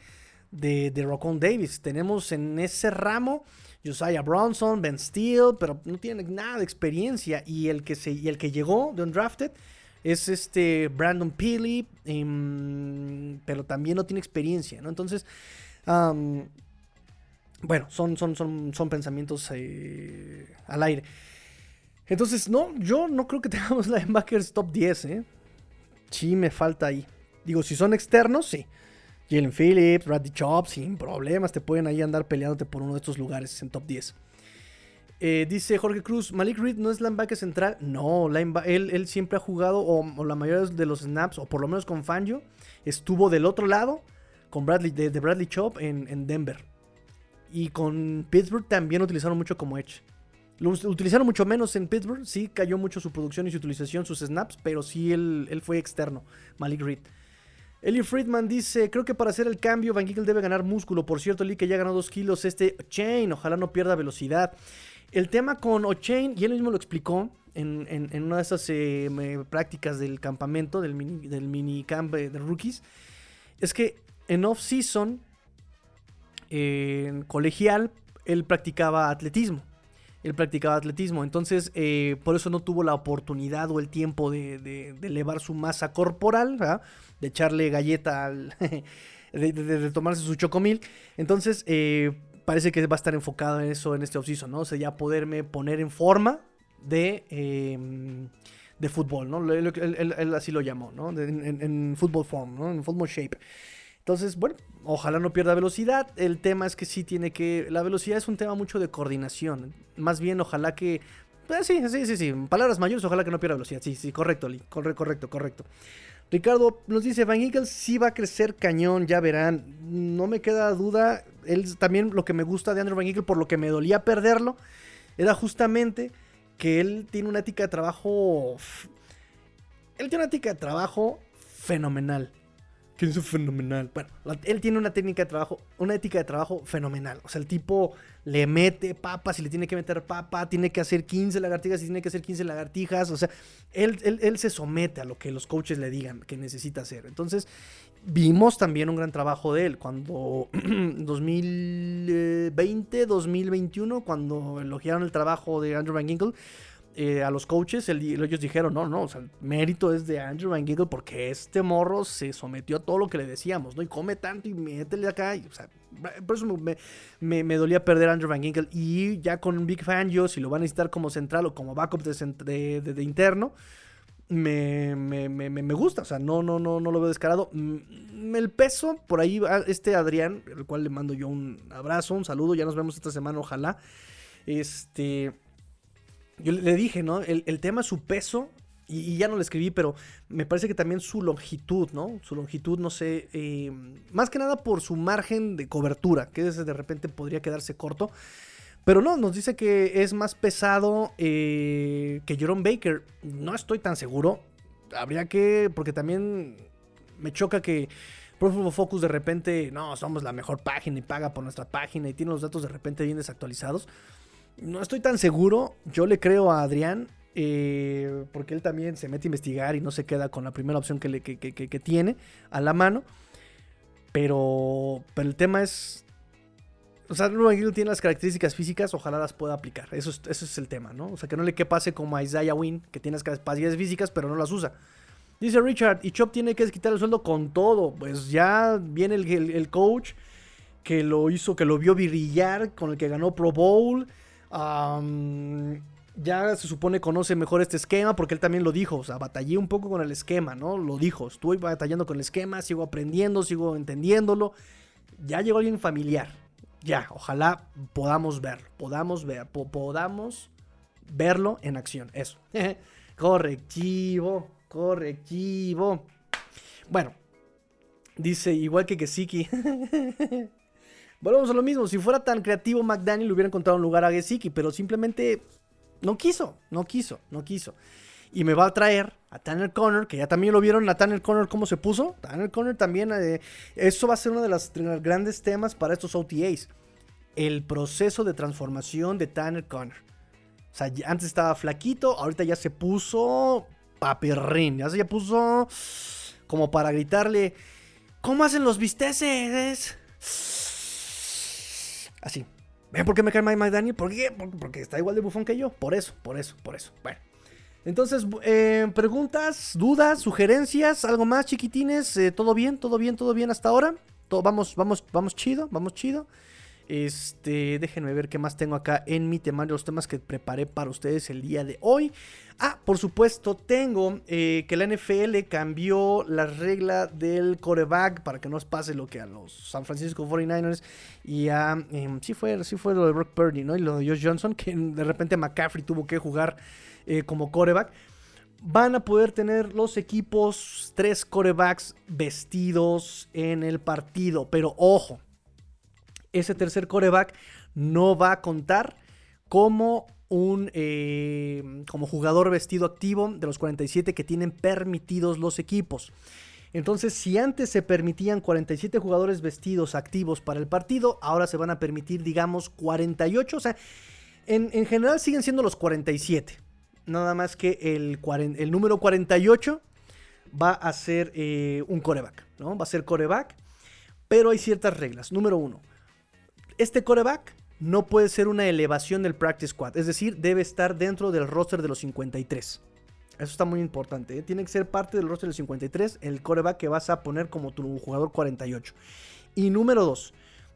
de, de Davis. Tenemos en ese ramo Josiah Bronson, Ben Steele, pero no tiene nada de experiencia. Y el que, se, y el que llegó de Undrafted es este Brandon Peely, em, pero también no tiene experiencia, ¿no? Entonces, bueno, son, son, son, son pensamientos eh, al aire. Entonces, no, yo no creo que tengamos linebackers top 10, ¿eh? Sí, me falta ahí. Digo, si son externos, sí. Jalen Phillips, Raddy Chop, sin problemas, te pueden ahí andar peleándote por uno de estos lugares en top 10. Eh, dice Jorge Cruz, Malik Reed no es linebacker central. No, él, él, siempre ha jugado, o, la mayoría de los snaps, o por lo menos con Fangio, estuvo del otro lado con Bradley, de, Bradley Chop en, Denver. Y con Pittsburgh también utilizaron mucho como Edge. Lo utilizaron mucho menos en Pittsburgh, sí cayó mucho su producción y su utilización, sus snaps, pero sí él, él fue externo, Malik Reed. Eli Friedman dice, creo que para hacer el cambio Van Giegel debe ganar músculo. Por cierto, Lee que ya ganó 2 kilos este Chain, ojalá no pierda velocidad. El tema con O'Chain, y él mismo lo explicó en, una de esas eh, prácticas del campamento, del mini, camp de rookies, es que en off-season, en colegial, él practicaba atletismo. Él practicaba atletismo, entonces eh, por eso no tuvo la oportunidad o el tiempo de, elevar su masa corporal, de echarle galleta al, de, tomarse su chocomil. Entonces, eh, parece que va a estar enfocado en eso en este offseason, ¿no? O sea, ya poderme poner en forma de, em, de fútbol, ¿no? Él, así lo llamó, ¿no? en, en, fútbol form, ¿no? En fútbol shape. Entonces, bueno, ojalá no pierda velocidad. El tema es que sí tiene que... La velocidad es un tema mucho de coordinación. Más bien, ojalá que... Pues sí, sí, sí, sí. Palabras mayores, ojalá que no pierda velocidad. Sí, sí, correcto, Lee. Correcto, correcto, correcto. Ricardo nos dice, Van Eagles sí va a crecer cañón, ya verán. No me queda duda. Él también lo que me gusta de Andrew Van Eagle, por lo que me dolía perderlo, era justamente que él tiene una ética de trabajo... Él tiene una ética de trabajo fenomenal. Que es fenomenal. Bueno, él tiene una técnica de trabajo, una ética de trabajo fenomenal. O sea, el tipo le mete papa, si le tiene que meter papa, tiene que hacer 15 lagartijas, si tiene que hacer 15 lagartijas. O sea, él, él- él se somete a lo que los coaches le digan que necesita hacer. Entonces, vimos también un gran trabajo de él cuando 2020, 2021, cuando elogiaron el trabajo de Andrew Van Ginkel. Eh, a los coaches, él- ellos dijeron, no, no, o sea, el mérito es de Andrew Van Ginkel porque este morro se sometió a todo lo que le decíamos, ¿no? Y come tanto y métele acá, y, o sea, por eso me, me- me dolía perder a Andrew Van Ginkel. Y ya con Big Fan, yo, si lo van a necesitar como central o como backup de, de- de- de interno, me, me, me, gusta, o sea, no, no, no, no lo veo descarado. Mm, El peso, por ahí este Adrián, el cual le mando yo un abrazo, un saludo, ya nos vemos esta semana, ojalá. Este, yo le- dije, ¿no? El, tema es su peso, y, ya no le escribí, pero me parece que también su longitud, ¿no? Su longitud, no sé, eh, más que nada por su margen de cobertura, que de repente podría quedarse corto. Pero no, nos dice que es más pesado eh, que Jerome Baker. No estoy tan seguro. Habría que, porque también me choca que Pro Focus de repente, no, somos la mejor página y paga por nuestra página y tiene los datos de repente bien desactualizados. No estoy tan seguro. Yo le creo a Adrián. eh, porque él también se mete a investigar y no se queda con la primera opción que, le, que, que- tiene a la mano. Pero, pero el tema es. O sea, Ruben Gill tiene las características físicas, ojalá las pueda aplicar. Eso es, eso es el tema, ¿no? O sea, que no le que pase como a Isaiah Wynn, que tiene las capacidades físicas, pero no las usa. Dice Richard, y Chop tiene que quitar el sueldo con todo. Pues ya viene el, el- el coach que lo hizo, que lo vio brillar, con el que ganó Pro Bowl. Ya se supone conoce mejor este esquema, porque él también lo dijo. O sea, batallé un poco con el esquema, ¿no? Lo dijo. Estuve batallando con el esquema, sigo aprendiendo, sigo entendiéndolo. Ya llegó alguien familiar. Ya, ojalá podamos verlo. Podamos ver, po- podamos verlo en acción. Eso. correctivo, correctivo. Bueno, dice igual que Gesicki. Volvemos a lo mismo. Si fuera tan creativo, McDaniel hubiera encontrado un lugar a Gesicki, pero simplemente no quiso, no quiso, no quiso. Y me va a traer a Tanner Connor, que ya también lo vieron a Tanner Connor cómo se puso. Tanner Connor también, eh, eso va a ser uno de los grandes temas para estos OTAs. El proceso de transformación de Tanner Connor. O sea, antes estaba flaquito, ahorita ya se puso papirrín. Ya se ya puso como para gritarle, ¿cómo hacen los bisteces? Así. ¿Ven por qué me cae Mike McDaniel? ¿Por qué? Porque, está igual de bufón que yo. Por eso, por eso, por eso. Bueno. Entonces, eh, preguntas, dudas, sugerencias, algo más, chiquitines. Eh, ¿Todo bien? ¿Todo bien? ¿Todo bien hasta ahora? Todo, vamos, vamos, vamos chido, vamos chido. Este, déjenme ver qué más tengo acá en mi temario, los temas que preparé para ustedes el día de hoy. Ah, por supuesto, tengo eh, que la NFL cambió la regla del coreback para que no os pase lo que a los San Francisco 49ers y a. em, sí, fue, sí fue lo de Brock Purdy, ¿no? Y lo de Josh Johnson, que de repente McCaffrey tuvo que jugar eh, como coreback. Van a poder tener los equipos tres corebacks vestidos en el partido, pero ojo, ese tercer coreback no va a contar como un eh, como jugador vestido activo de los 47 que tienen permitidos los equipos. Entonces, si antes se permitían 47 jugadores vestidos activos para el partido, ahora se van a permitir, digamos, 48. O sea, en, en general siguen siendo los 47. Nada más que el, el número 48 va a ser eh, un coreback, ¿no? Va a ser coreback, pero hay ciertas reglas. Número uno, este coreback no puede ser una elevación del practice squad, es decir, debe estar dentro del roster de los 53. Eso está muy importante. ¿eh? Tiene que ser parte del roster del 53, el coreback que vas a poner como tu jugador 48. Y número 2,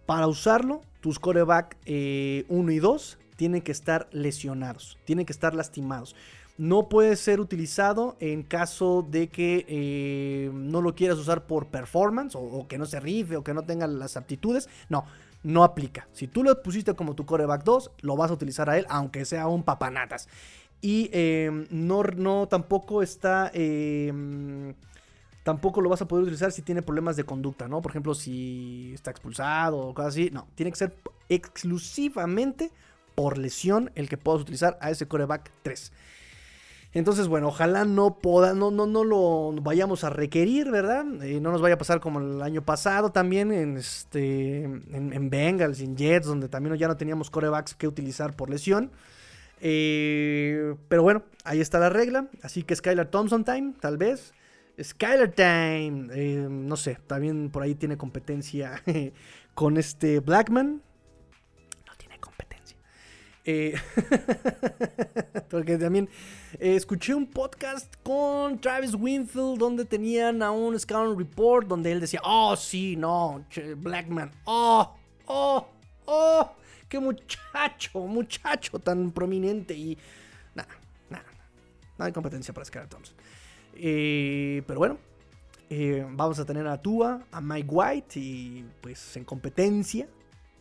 para usarlo, tus coreback 1 y 2 tienen que estar lesionados, tienen que estar lastimados. No puede ser utilizado en caso de que eh, no lo quieras usar por performance o, o que no se rife o que no tenga las aptitudes. No, no aplica. Si tú lo pusiste como tu coreback 2, lo vas a utilizar a él, aunque sea un papanatas. Y eh, no, no tampoco está. eh, tampoco lo vas a poder utilizar si tiene problemas de conducta, ¿no? Por ejemplo, si está expulsado o cosas así. No, tiene que ser exclusivamente por lesión el que puedas utilizar a ese coreback 3. Entonces, bueno, ojalá no, poda, no, no, no lo vayamos a requerir, ¿verdad? No nos vaya a pasar como el año pasado también en, este, en Bengals, en Jets, donde también ya no teníamos corebacks que utilizar por lesión. Eh, pero bueno, ahí está la regla. Así que Skylar Thompson time, tal vez. Skylar Time, eh, no sé, también por ahí tiene competencia con este Blackman. Eh, porque también eh, escuché un podcast con Travis Winfield donde tenían a un Scout Report donde él decía, oh sí, no, Blackman, oh, oh, oh, qué muchacho, muchacho tan prominente y nada, nada, no hay competencia para Skylar Thompson. Eh, pero bueno, vamos a tener a Tua, a Mike White y pues en competencia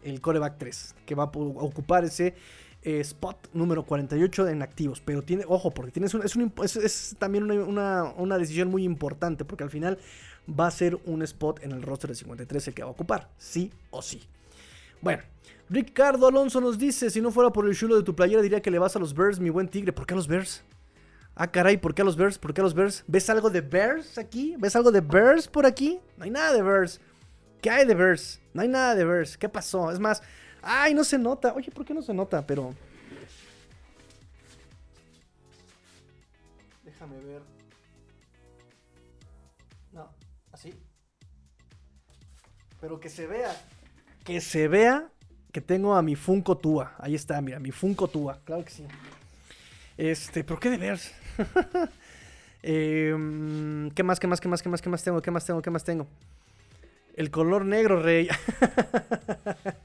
el coreback 3, que va a ocupar ese eh, spot número 48 en activos. Pero tiene, ojo, porque tiene, es, es, también una, una, decisión muy importante, porque al final va a ser un spot en el roster de 53 el que va a ocupar, sí o sí. Bueno, Ricardo Alonso nos dice, si no fuera por el chulo de tu playera diría que le vas a los Bears, mi buen tigre. ¿Por qué a los Bears? Ah, caray, ¿por qué a los Bears? ¿Por qué a los Bears? ¿Ves algo de Bears aquí? ¿Ves algo de Bears por aquí? No hay nada de Bears. ¿Qué hay de Bears? No hay nada de Bears. ¿Qué pasó? Es más, ay, no se nota. Oye, ¿por qué no se nota? Pero... Déjame ver. No, así. Pero que se vea. Que se vea que tengo a mi Funko Tua. Ahí está, mira, mi Funko Tua. Claro que sí. Este, ¿pero qué de Bears? Em, ¿Qué más, qué más, qué más, qué más, qué más tengo? ¿Qué más tengo? ¿Qué más tengo? El color negro, rey.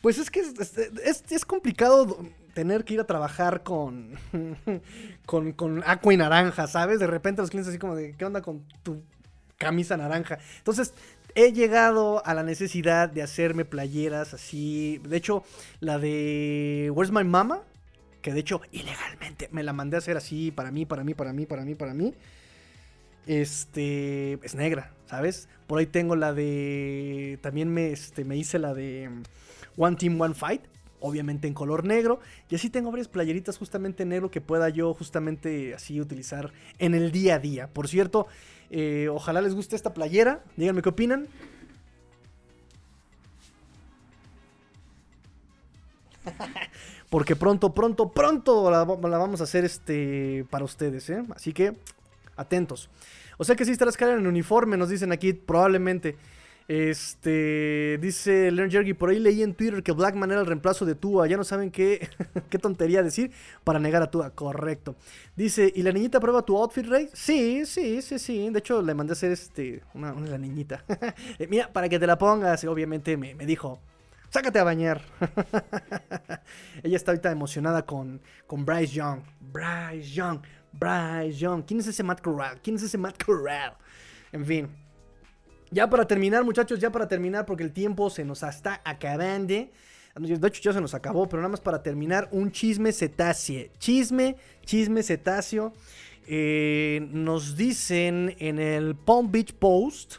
pues es que es, complicado tener que ir a trabajar con, con, con aqua y naranja, ¿sabes? De repente los clientes así como de, ¿qué onda con tu camisa naranja? Entonces, he llegado a la necesidad de hacerme playeras así. De hecho, la de Where's My Mama? que de hecho ilegalmente me la mandé a hacer así para mí, para mí, para mí, para mí, para mí. Este es negra, ¿sabes? Por ahí tengo la de también me este me hice la de One Team One Fight, obviamente en color negro, y así tengo varias playeritas justamente negro que pueda yo justamente así utilizar en el día a día. Por cierto, eh, ojalá les guste esta playera, díganme qué opinan. Porque pronto, pronto, pronto la, vamos a hacer este para ustedes, ¿eh? Así que, atentos. O sea que sí estarás cara en uniforme, nos dicen aquí, probablemente. Este, dice Learn Jergy, por ahí leí en Twitter que Blackman era el reemplazo de Tua. Ya no saben qué, qué tontería decir para negar a Tua. Correcto. Dice, ¿y la niñita prueba tu outfit, Rey? Sí, sí, sí, sí. De hecho, le mandé a hacer este, una, una la niñita. Eh, mira, para que te la pongas. Obviamente me, me dijo, sácate a bañar. Ella está ahorita emocionada con, con Bryce Young. Bryce Young, Bryce Young. ¿Quién es ese Matt Corral? ¿Quién es ese Matt Corral? En fin. Ya para terminar, muchachos, ya para terminar, porque el tiempo se nos está acabando. De hecho, ya se nos acabó, pero nada más para terminar, un chisme cetáceo. Chisme, chisme cetáceo. Eh, nos dicen en el Palm Beach Post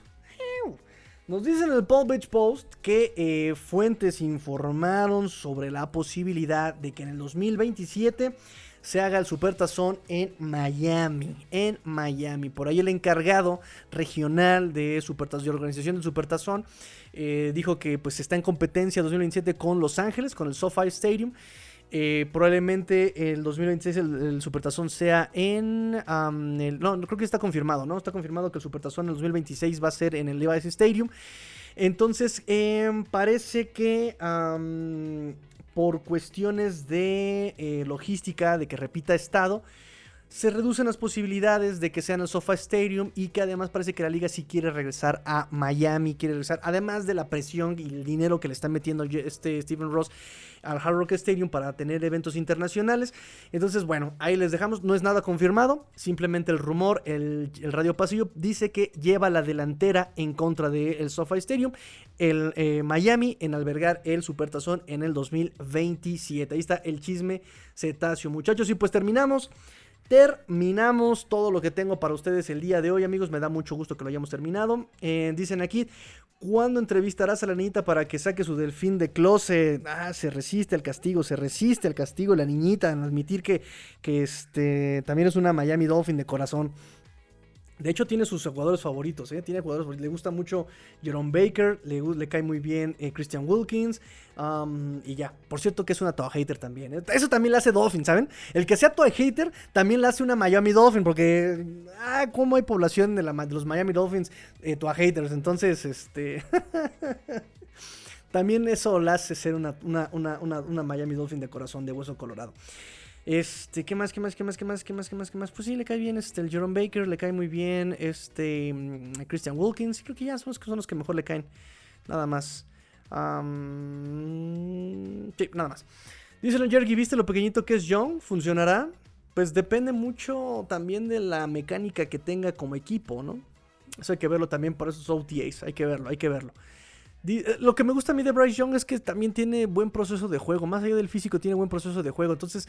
nos dicen en el Palm Beach Post que eh, fuentes informaron sobre la posibilidad de que en el 2027 se haga el Supertazón en Miami. En Miami. Por ahí el encargado regional de Supertazón, de organización del Supertazón, eh, dijo que pues está en competencia 2027 con Los Ángeles, con el SoFi Stadium. Eh, probablemente el 2026 el, Supertazón sea en... no, creo que está confirmado, ¿no? Está confirmado que el Supertazón en el 2026 va a ser en el Levi's Stadium. Entonces, em, parece que por cuestiones de eh, logística, de que repita estado, se reducen las posibilidades de que sea en el SoFi Stadium y que además parece que la liga sí quiere regresar a Miami, quiere regresar, además de la presión y el dinero que le está metiendo este Steven Ross al Hard Rock Stadium para tener eventos internacionales. Entonces, bueno, ahí les dejamos, no es nada confirmado, simplemente el rumor, el, radio pasillo dice que lleva la delantera en contra del SoFi Stadium, el eh, Miami en albergar el Supertazón en el 2027. Ahí está el chisme cetáceo, muchachos, y pues terminamos. Terminamos todo lo que tengo para ustedes el día de hoy, amigos. Me da mucho gusto que lo hayamos terminado. Eh, dicen aquí, ¿Cuándo entrevistarás a la niñita para que saque su delfín de closet? Ah, se resiste al castigo, se resiste al castigo la niñita en admitir que, que este, también es una Miami Dolphin de corazón. De hecho, tiene sus jugadores favoritos, ¿eh? Tiene jugadores. Le gusta mucho Jerome Baker, le, le cae muy bien eh, Christian Wilkins. y ya. Por cierto, que es una toa hater también. ¿eh? Eso también le hace Dolphin, ¿saben? El que sea toa hater también le hace una Miami Dolphin. Porque. Ah, cómo hay población de, la, los Miami Dolphins eh, haters. Entonces, este. también eso le hace ser una, una, una, una Miami Dolphin de corazón, de hueso colorado. Este, ¿qué más, qué más, qué más, qué más, qué más, qué más, qué más? Pues sí, le cae bien este, el Jerome Baker, le cae muy bien este, mm, Christian Wilkins. Creo que ya son los, que son los que mejor le caen. Nada más. Sí, nada más. Díselo, Jergy, ¿viste lo pequeñito que es Young? ¿Funcionará? Pues depende mucho también de la mecánica que tenga como equipo, ¿no? Eso hay que verlo también por esos OTAs. Hay que verlo, hay que verlo. Eh, lo que me gusta a mí de Bryce Young es que también tiene buen proceso de juego. Más allá del físico, tiene buen proceso de juego. Entonces,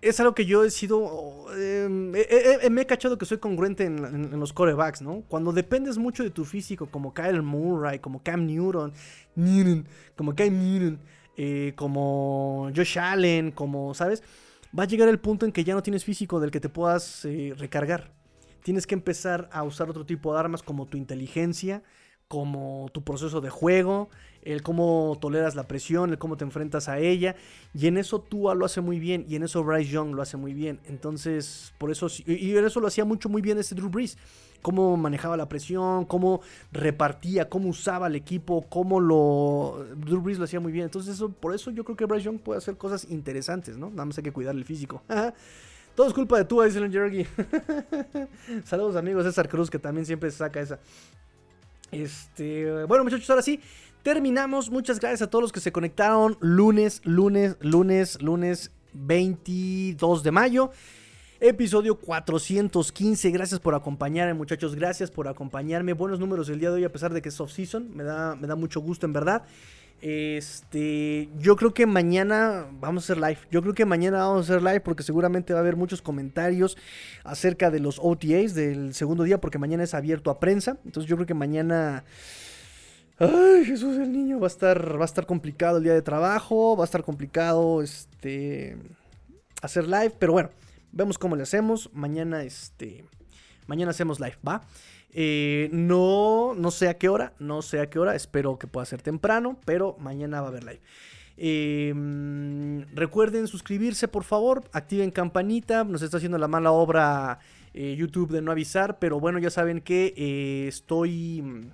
es algo que yo he sido. Eh, me he cachado que soy congruente en, en, en, los corebacks, ¿no? Cuando dependes mucho de tu físico, como Kyle Murray, como Cam Newton, Newton como Cam Newton, eh, como Josh Allen, como, ¿sabes? Va a llegar el punto en que ya no tienes físico del que te puedas eh, recargar. Tienes que empezar a usar otro tipo de armas como tu inteligencia, como tu proceso de juego, el cómo toleras la presión, el cómo te enfrentas a ella. Y en eso Tua lo hace muy bien. Y en eso Bryce Young lo hace muy bien. Entonces, por eso. Y en eso lo hacía mucho muy bien este Drew Brees. Cómo manejaba la presión, cómo repartía, cómo usaba el equipo, cómo lo. Drew Brees lo hacía muy bien. Entonces, eso, por eso yo creo que Bryce Young puede hacer cosas interesantes, ¿no? Nada más hay que cuidar el físico. Todo es culpa de Tua, dice el Jergy. Saludos, amigos. César Cruz, que también siempre saca esa. Este, bueno, muchachos, ahora sí, terminamos. Muchas gracias a todos los que se conectaron. Lunes, lunes, lunes, lunes 22 de mayo. Episodio 415. Gracias por acompañarme, muchachos. Gracias por acompañarme. Buenos números el día de hoy, a pesar de que es off-season. Me da, me da mucho gusto, en verdad. Este, yo creo que mañana vamos a hacer live. Yo creo que mañana vamos a hacer live porque seguramente va a haber muchos comentarios acerca de los OTAs del segundo día porque mañana es abierto a prensa. Entonces yo creo que mañana Ay, Jesús el niño va a estar va a estar complicado el día de trabajo, va a estar complicado este hacer live, pero bueno, vemos cómo le hacemos. Mañana este mañana hacemos live, ¿va? Eh, no, no sé a qué hora, no sé a qué hora, espero que pueda ser temprano, pero mañana va a haber live. Eh, recuerden suscribirse, por favor, activen campanita, nos está haciendo la mala obra eh, YouTube de no avisar, pero bueno, ya saben que eh, estoy...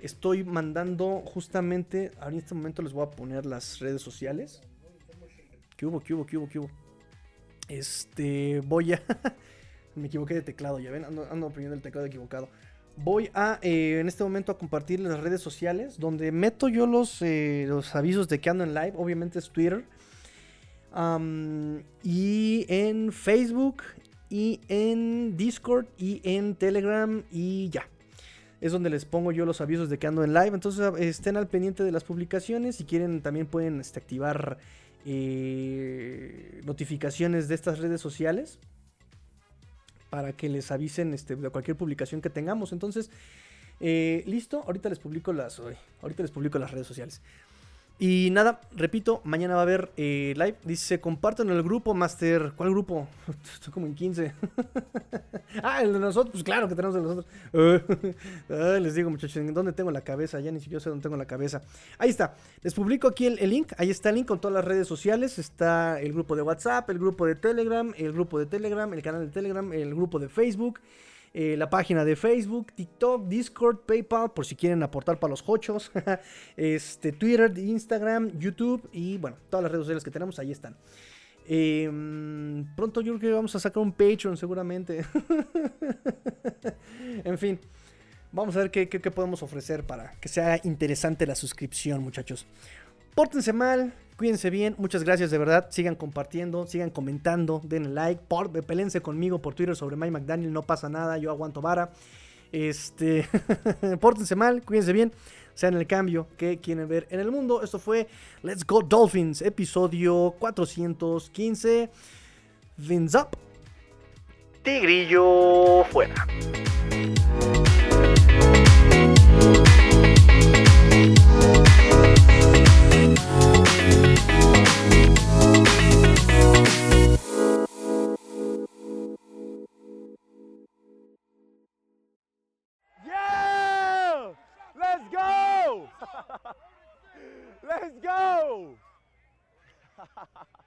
Estoy mandando justamente, ahora en este momento les voy a poner las redes sociales. ¿Qué hubo? ¿Qué hubo? ¿Qué hubo? ¿Qué hubo? Este, voy a... Me equivoqué de teclado, ya ven, ando, ando el teclado equivocado. Voy a, eh, en este momento, a compartir las redes sociales, donde meto yo los, eh, los avisos de que ando en live, obviamente es Twitter. Y en Facebook, y en Discord, y en Telegram, y ya. Es donde les pongo yo los avisos de que ando en live. Entonces estén al pendiente de las publicaciones. Si quieren, también pueden este, activar eh, notificaciones de estas redes sociales para que les avisen este, de cualquier publicación que tengamos. Entonces, eh, listo, ahorita les publico las, ahorita les publico las redes sociales. Y nada, repito, mañana va a haber eh, live. Dice, compartan el grupo, Master. ¿Cuál grupo? Estoy como en 15. ah, el de nosotros. Pues claro que tenemos el de nosotros. Ay, les digo, muchachos, ¿en dónde tengo la cabeza? Ya ni siquiera sé dónde tengo la cabeza. Ahí está. Les publico aquí el, link. Ahí está el link con todas las redes sociales. Está el grupo de WhatsApp, el grupo de Telegram, el grupo de Telegram, el canal de Telegram, el grupo de Facebook. Eh, la página de Facebook, TikTok, Discord, PayPal, por si quieren aportar para los hochos, este, Twitter, Instagram, YouTube y bueno, todas las redes sociales que tenemos, ahí están. Eh, pronto yo creo que vamos a sacar un Patreon seguramente. en fin, vamos a ver qué, qué, qué podemos ofrecer para que sea interesante la suscripción, muchachos. Pórtense mal, cuídense bien, muchas gracias de verdad, sigan compartiendo, sigan comentando, den like, por, conmigo por Twitter sobre Mike McDaniel, no pasa nada, yo aguanto vara. Este, pórtense mal, cuídense bien, sean el cambio que quieren ver en el mundo. Esto fue Let's Go Dolphins, episodio 415. Fins up. Tigrillo fuera. Let's go.